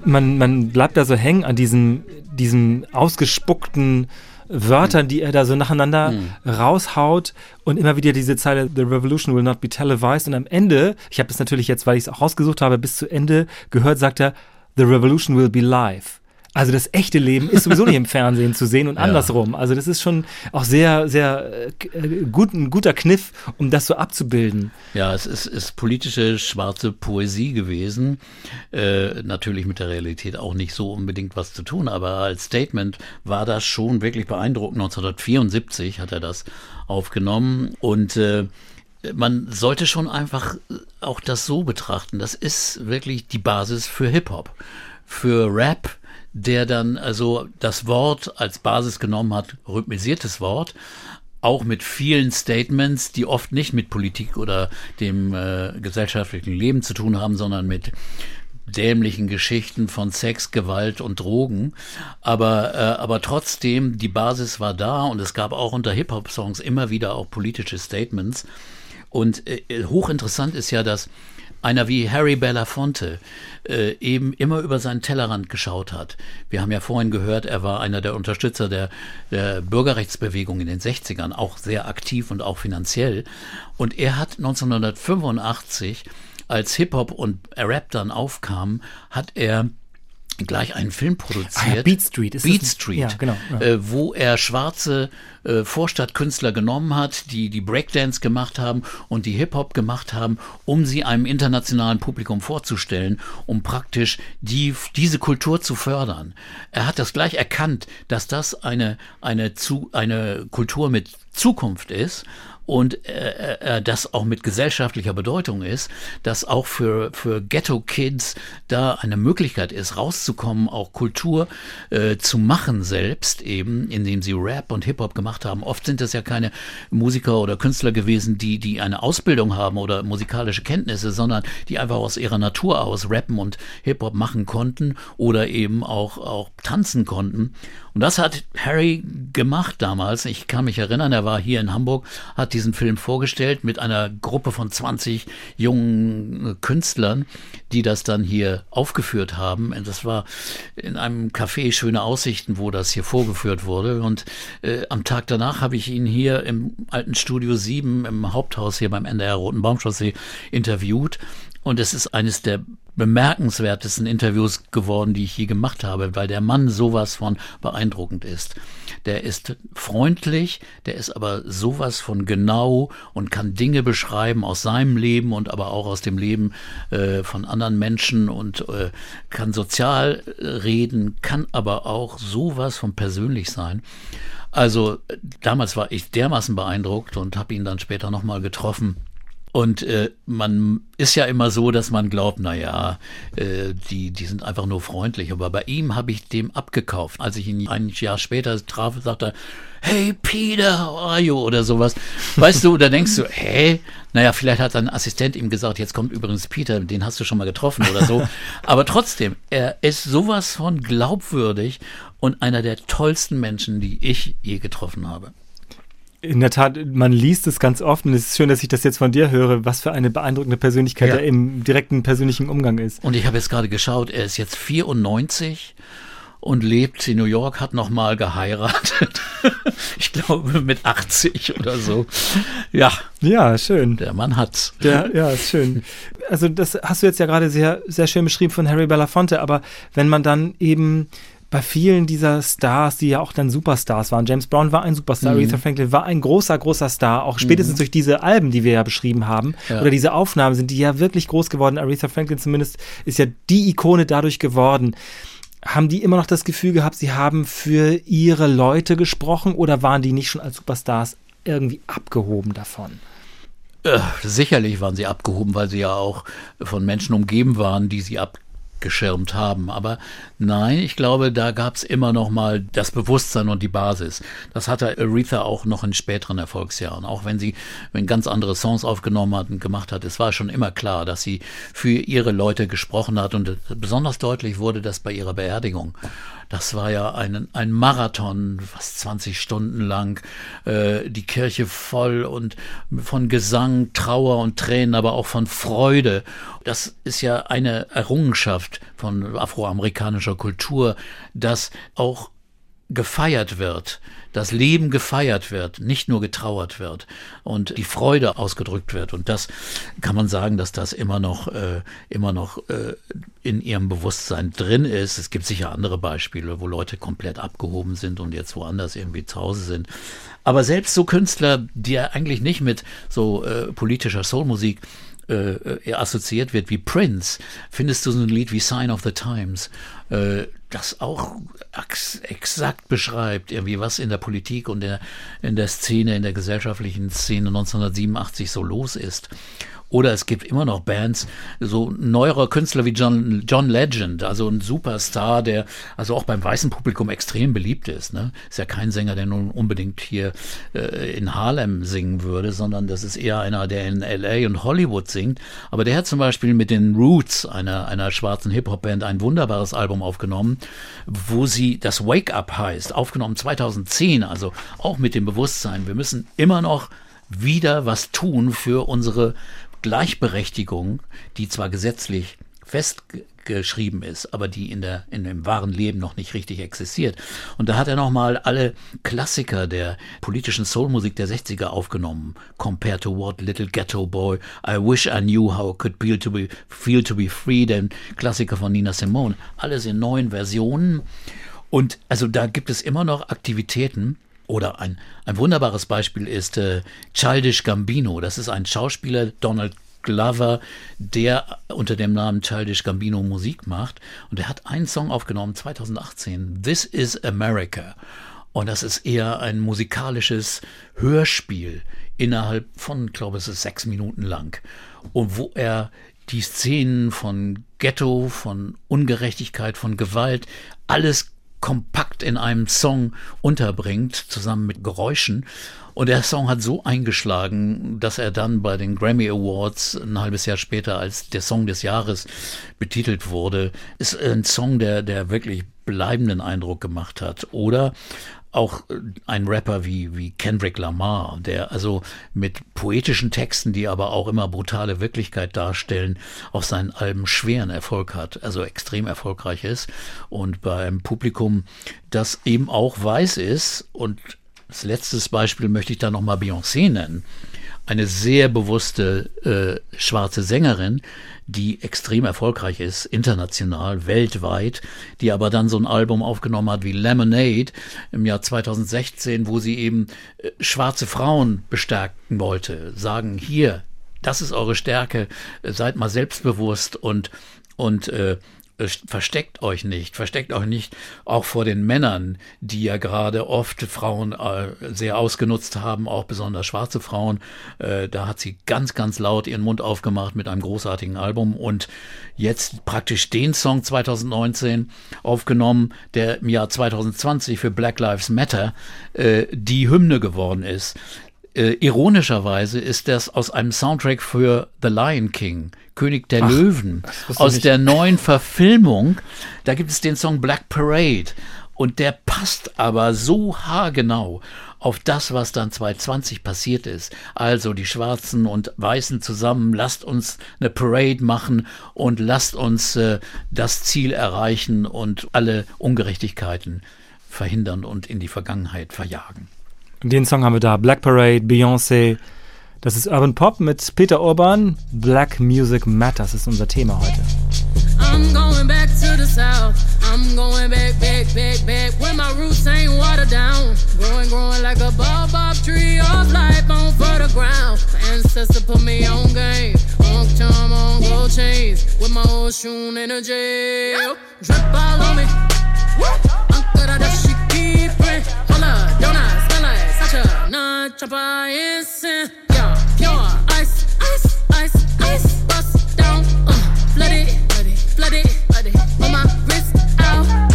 man, man bleibt da so hängen an diesen, diesen ausgespuckten Wörtern, die er da so nacheinander raushaut und immer wieder diese Zeile, The Revolution will not be televised und am Ende, ich habe das natürlich jetzt, weil ich es auch rausgesucht habe, bis zu Ende gehört, sagt er, The Revolution will be live. Also das echte Leben ist sowieso nicht im Fernsehen zu sehen und andersrum. Also das ist schon auch sehr, sehr äh, äh, gut, ein guter Kniff, um das so abzubilden. Ja, es ist, ist politische schwarze Poesie gewesen. Äh, natürlich mit der Realität auch nicht so unbedingt was zu tun, aber als Statement war das schon wirklich beeindruckend. 1974 hat er das aufgenommen und äh, man sollte schon einfach auch das so betrachten. Das ist wirklich die Basis für Hip-Hop, für Rap, der dann also das Wort als Basis genommen hat, rhythmisiertes Wort, auch mit vielen Statements, die oft nicht mit Politik oder dem äh, gesellschaftlichen Leben zu tun haben, sondern mit dämlichen Geschichten von Sex, Gewalt und Drogen. Aber, äh, aber trotzdem, die Basis war da und es gab auch unter Hip-Hop-Songs immer wieder auch politische Statements. Und äh, hochinteressant ist ja, dass einer wie Harry Belafonte äh, eben immer über seinen Tellerrand geschaut hat. Wir haben ja vorhin gehört, er war einer der Unterstützer der, der Bürgerrechtsbewegung in den 60ern, auch sehr aktiv und auch finanziell. Und er hat 1985, als Hip-Hop und Rap dann aufkamen, hat er gleich einen Film produziert. Ah ja, Beat Street ist Beat Street, ja, genau, ja. Äh, wo er schwarze äh, Vorstadtkünstler genommen hat, die die Breakdance gemacht haben und die Hip-Hop gemacht haben, um sie einem internationalen Publikum vorzustellen, um praktisch die, diese Kultur zu fördern. Er hat das gleich erkannt, dass das eine, eine, zu, eine Kultur mit Zukunft ist und äh, äh, das auch mit gesellschaftlicher Bedeutung ist, dass auch für, für Ghetto-Kids da eine Möglichkeit ist, rauszukommen, auch Kultur äh, zu machen selbst eben, indem sie Rap und Hip-Hop gemacht haben. Oft sind das ja keine Musiker oder Künstler gewesen, die, die eine Ausbildung haben oder musikalische Kenntnisse, sondern die einfach aus ihrer Natur aus rappen und Hip-Hop machen konnten oder eben auch, auch tanzen konnten. Und das hat Harry gemacht damals. Ich kann mich erinnern, er war hier in Hamburg, hat diesen Film vorgestellt mit einer Gruppe von 20 jungen Künstlern, die das dann hier aufgeführt haben. Und das war in einem Café Schöne Aussichten, wo das hier vorgeführt wurde. Und äh, am Tag danach habe ich ihn hier im alten Studio 7 im Haupthaus hier beim NDR Roten Baumchaussee interviewt. Und es ist eines der bemerkenswertesten Interviews geworden, die ich je gemacht habe, weil der Mann sowas von beeindruckend ist. Der ist freundlich, der ist aber sowas von genau und kann Dinge beschreiben aus seinem Leben und aber auch aus dem Leben äh, von anderen Menschen und äh, kann sozial äh, reden, kann aber auch sowas von persönlich sein. Also damals war ich dermaßen beeindruckt und habe ihn dann später nochmal getroffen. Und äh, man ist ja immer so, dass man glaubt, na ja, äh, die, die sind einfach nur freundlich. Aber bei ihm habe ich dem abgekauft. Als ich ihn ein Jahr später traf, sagte er, hey Peter, how are you? Oder sowas. Weißt du, da denkst du, hä? Naja, vielleicht hat sein Assistent ihm gesagt, jetzt kommt übrigens Peter, den hast du schon mal getroffen oder so. Aber trotzdem, er ist sowas von glaubwürdig und einer der tollsten Menschen, die ich je getroffen habe. In der Tat, man liest es ganz oft und es ist schön, dass ich das jetzt von dir höre, was für eine beeindruckende Persönlichkeit Ja. er im direkten persönlichen Umgang ist. Und ich habe jetzt gerade geschaut, er ist jetzt 94 und lebt in New York, hat nochmal geheiratet. ich glaube mit 80 oder so. Ja, Ja, schön. der Mann hat's. Ja, ja, ist schön. Also das hast du jetzt ja gerade sehr, sehr schön beschrieben von Harry Belafonte, aber wenn man dann eben bei vielen dieser Stars, die ja auch dann Superstars waren, James Brown war ein Superstar, Mhm. Aretha Franklin war ein großer, großer Star, auch spätestens durch diese Alben, die wir ja beschrieben haben, Ja. oder diese Aufnahmen sind die ja wirklich groß geworden. Aretha Franklin zumindest ist ja die Ikone dadurch geworden. Haben die immer noch das Gefühl gehabt, sie haben für ihre Leute gesprochen oder waren die nicht schon als Superstars irgendwie abgehoben davon? Äh, sicherlich waren sie abgehoben, weil sie ja auch von Menschen umgeben waren, die sie abgeschirmt haben. Aber nein, ich glaube, da gab es immer noch mal das Bewusstsein und die Basis. Das hatte Aretha auch noch in späteren Erfolgsjahren. Auch wenn sie wenn ganz andere Songs aufgenommen hat und gemacht hat, es war schon immer klar, dass sie für ihre Leute gesprochen hat. Und besonders deutlich wurde das bei ihrer Beerdigung. Das war ja ein, ein Marathon, fast 20 Stunden lang, äh, die Kirche voll und von Gesang, Trauer und Tränen, aber auch von Freude. Das ist ja eine Errungenschaft von afroamerikanischer Kultur, dass auch gefeiert wird, das Leben gefeiert wird, nicht nur getrauert wird und die Freude ausgedrückt wird. Und das kann man sagen, dass das immer noch, äh, immer noch äh, in ihrem Bewusstsein drin ist. Es gibt sicher andere Beispiele, wo Leute komplett abgehoben sind und jetzt woanders irgendwie zu Hause sind. Aber selbst so Künstler, die ja eigentlich nicht mit so äh, politischer Soulmusik äh, assoziiert wird wie Prince, findest du so ein Lied wie Sign of the Times, äh, das auch ex exakt beschreibt, irgendwie was in der Politik und der, in der Szene, in der gesellschaftlichen Szene 1987 so los ist. Oder es gibt immer noch Bands, so neuere Künstler wie John, John Legend, also ein Superstar, der also auch beim weißen Publikum extrem beliebt ist. Ne? Ist ja kein Sänger, der nun unbedingt hier äh, in Harlem singen würde, sondern das ist eher einer, der in LA und Hollywood singt. Aber der hat zum Beispiel mit den Roots, einer, einer schwarzen Hip-Hop-Band, ein wunderbares Album aufgenommen, wo sie das Wake Up heißt, aufgenommen 2010, also auch mit dem Bewusstsein, wir müssen immer noch wieder was tun für unsere Gleichberechtigung, die zwar gesetzlich festgeschrieben ist, aber die in der in dem wahren Leben noch nicht richtig existiert. Und da hat er noch mal alle Klassiker der politischen Soulmusik der 60er aufgenommen. Compared to what little ghetto boy, I wish I knew how it could feel to be feel to be free, den Klassiker von Nina Simone, alles in neuen Versionen. Und also da gibt es immer noch Aktivitäten, oder ein, ein wunderbares Beispiel ist äh, Childish Gambino. Das ist ein Schauspieler, Donald Glover, der unter dem Namen Childish Gambino Musik macht. Und er hat einen Song aufgenommen 2018, This is America. Und das ist eher ein musikalisches Hörspiel innerhalb von, ich glaube, ist sechs Minuten lang. Und wo er die Szenen von Ghetto, von Ungerechtigkeit, von Gewalt, alles kompakt in einem Song unterbringt, zusammen mit Geräuschen. Und der Song hat so eingeschlagen, dass er dann bei den Grammy Awards ein halbes Jahr später als der Song des Jahres betitelt wurde. Ist ein Song, der, der wirklich bleibenden Eindruck gemacht hat. Oder auch äh, ein Rapper wie, wie Kendrick Lamar, der also mit poetischen Texten, die aber auch immer brutale Wirklichkeit darstellen, auf seinen Alben schweren Erfolg hat, also extrem erfolgreich ist und beim Publikum, das eben auch weiß ist. Und als letztes Beispiel möchte ich da nochmal Beyoncé nennen, eine sehr bewusste äh, schwarze Sängerin, die extrem erfolgreich ist, international, weltweit, die aber dann so ein Album aufgenommen hat wie Lemonade im Jahr 2016, wo sie eben äh, schwarze Frauen bestärken wollte, sagen, hier, das ist eure Stärke, äh, seid mal selbstbewusst und, und äh, versteckt euch nicht, versteckt euch nicht auch vor den Männern, die ja gerade oft Frauen äh, sehr ausgenutzt haben, auch besonders schwarze Frauen. Äh, da hat sie ganz, ganz laut ihren Mund aufgemacht mit einem großartigen Album und jetzt praktisch den Song 2019 aufgenommen, der im Jahr 2020 für Black Lives Matter äh, die Hymne geworden ist. Äh, ironischerweise ist das aus einem Soundtrack für The Lion King, König der Ach, Löwen, aus nicht. der neuen Verfilmung. Da gibt es den Song Black Parade und der passt aber so haargenau auf das, was dann 2020 passiert ist. Also die Schwarzen und Weißen zusammen, lasst uns eine Parade machen und lasst uns äh, das Ziel erreichen und alle Ungerechtigkeiten verhindern und in die Vergangenheit verjagen. Den Song haben wir da. Black Parade, Beyoncé. Das ist Urban Pop mit Peter Urban. Black Music Matters ist unser Thema heute. I'm going back to the south. I'm going back, back, back, back. Where my roots ain't watered down. Growing, growing like a baobab tree of life on fertile ground. My ancestor put me on game. On charm, on gold chains. With my old shoe energy. Drip all on me. Uncle da she keep it. Hola, donuts, smell like a non chopper instant. Yeah, pure ice, ice, ice, ice. Bust down, uh, flood it, flood it, flood it, flood it. On my wrist out.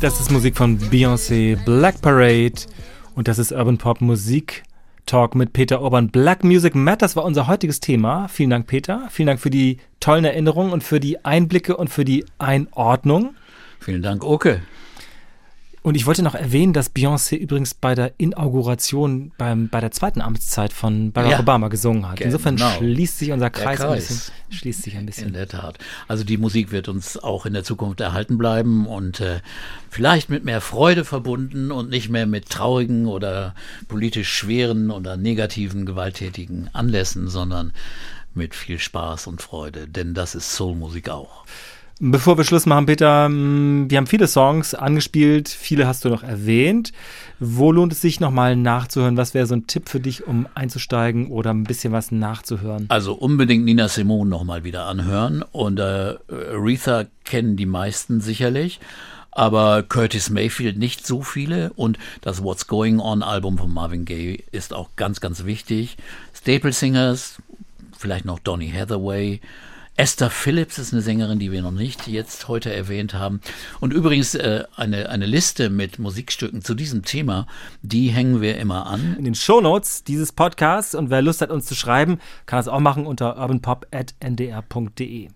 Das ist Musik von Beyoncé, Black Parade. Und das ist Urban Pop Musik Talk mit Peter Urban. Black Music Matters war unser heutiges Thema. Vielen Dank, Peter. Vielen Dank für die tollen Erinnerungen und für die Einblicke und für die Einordnung. Vielen Dank, Oke. Und ich wollte noch erwähnen, dass Beyoncé übrigens bei der Inauguration beim, bei der zweiten Amtszeit von Barack Ja. Obama gesungen hat. Insofern Genau. schließt sich unser Der Kreis, ein Kreis. bisschen. Schließt sich ein bisschen. In der Tat. Also die Musik wird uns auch in der Zukunft erhalten bleiben und äh, vielleicht mit mehr Freude verbunden und nicht mehr mit traurigen oder politisch schweren oder negativen, gewalttätigen Anlässen, sondern mit viel Spaß und Freude. Denn das ist Soulmusik auch. Bevor wir Schluss machen, Peter, mh, wir haben viele Songs angespielt, viele hast du noch erwähnt. Wo lohnt es sich nochmal nachzuhören? Was wäre so ein Tipp für dich, um einzusteigen oder ein bisschen was nachzuhören? Also unbedingt Nina Simone nochmal wieder anhören. Und äh, Aretha kennen die meisten sicherlich. Aber Curtis Mayfield nicht so viele. Und das What's Going On Album von Marvin Gaye ist auch ganz, ganz wichtig. Staple Singers, vielleicht noch Donny Hathaway. Esther Phillips ist eine Sängerin, die wir noch nicht jetzt heute erwähnt haben. Und übrigens äh, eine, eine Liste mit Musikstücken zu diesem Thema, die hängen wir immer an. In den Shownotes dieses Podcasts und wer Lust hat, uns zu schreiben, kann das auch machen unter urbanpop.ndr.de.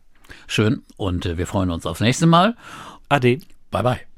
Schön und äh, wir freuen uns aufs nächste Mal. Ade. Bye bye.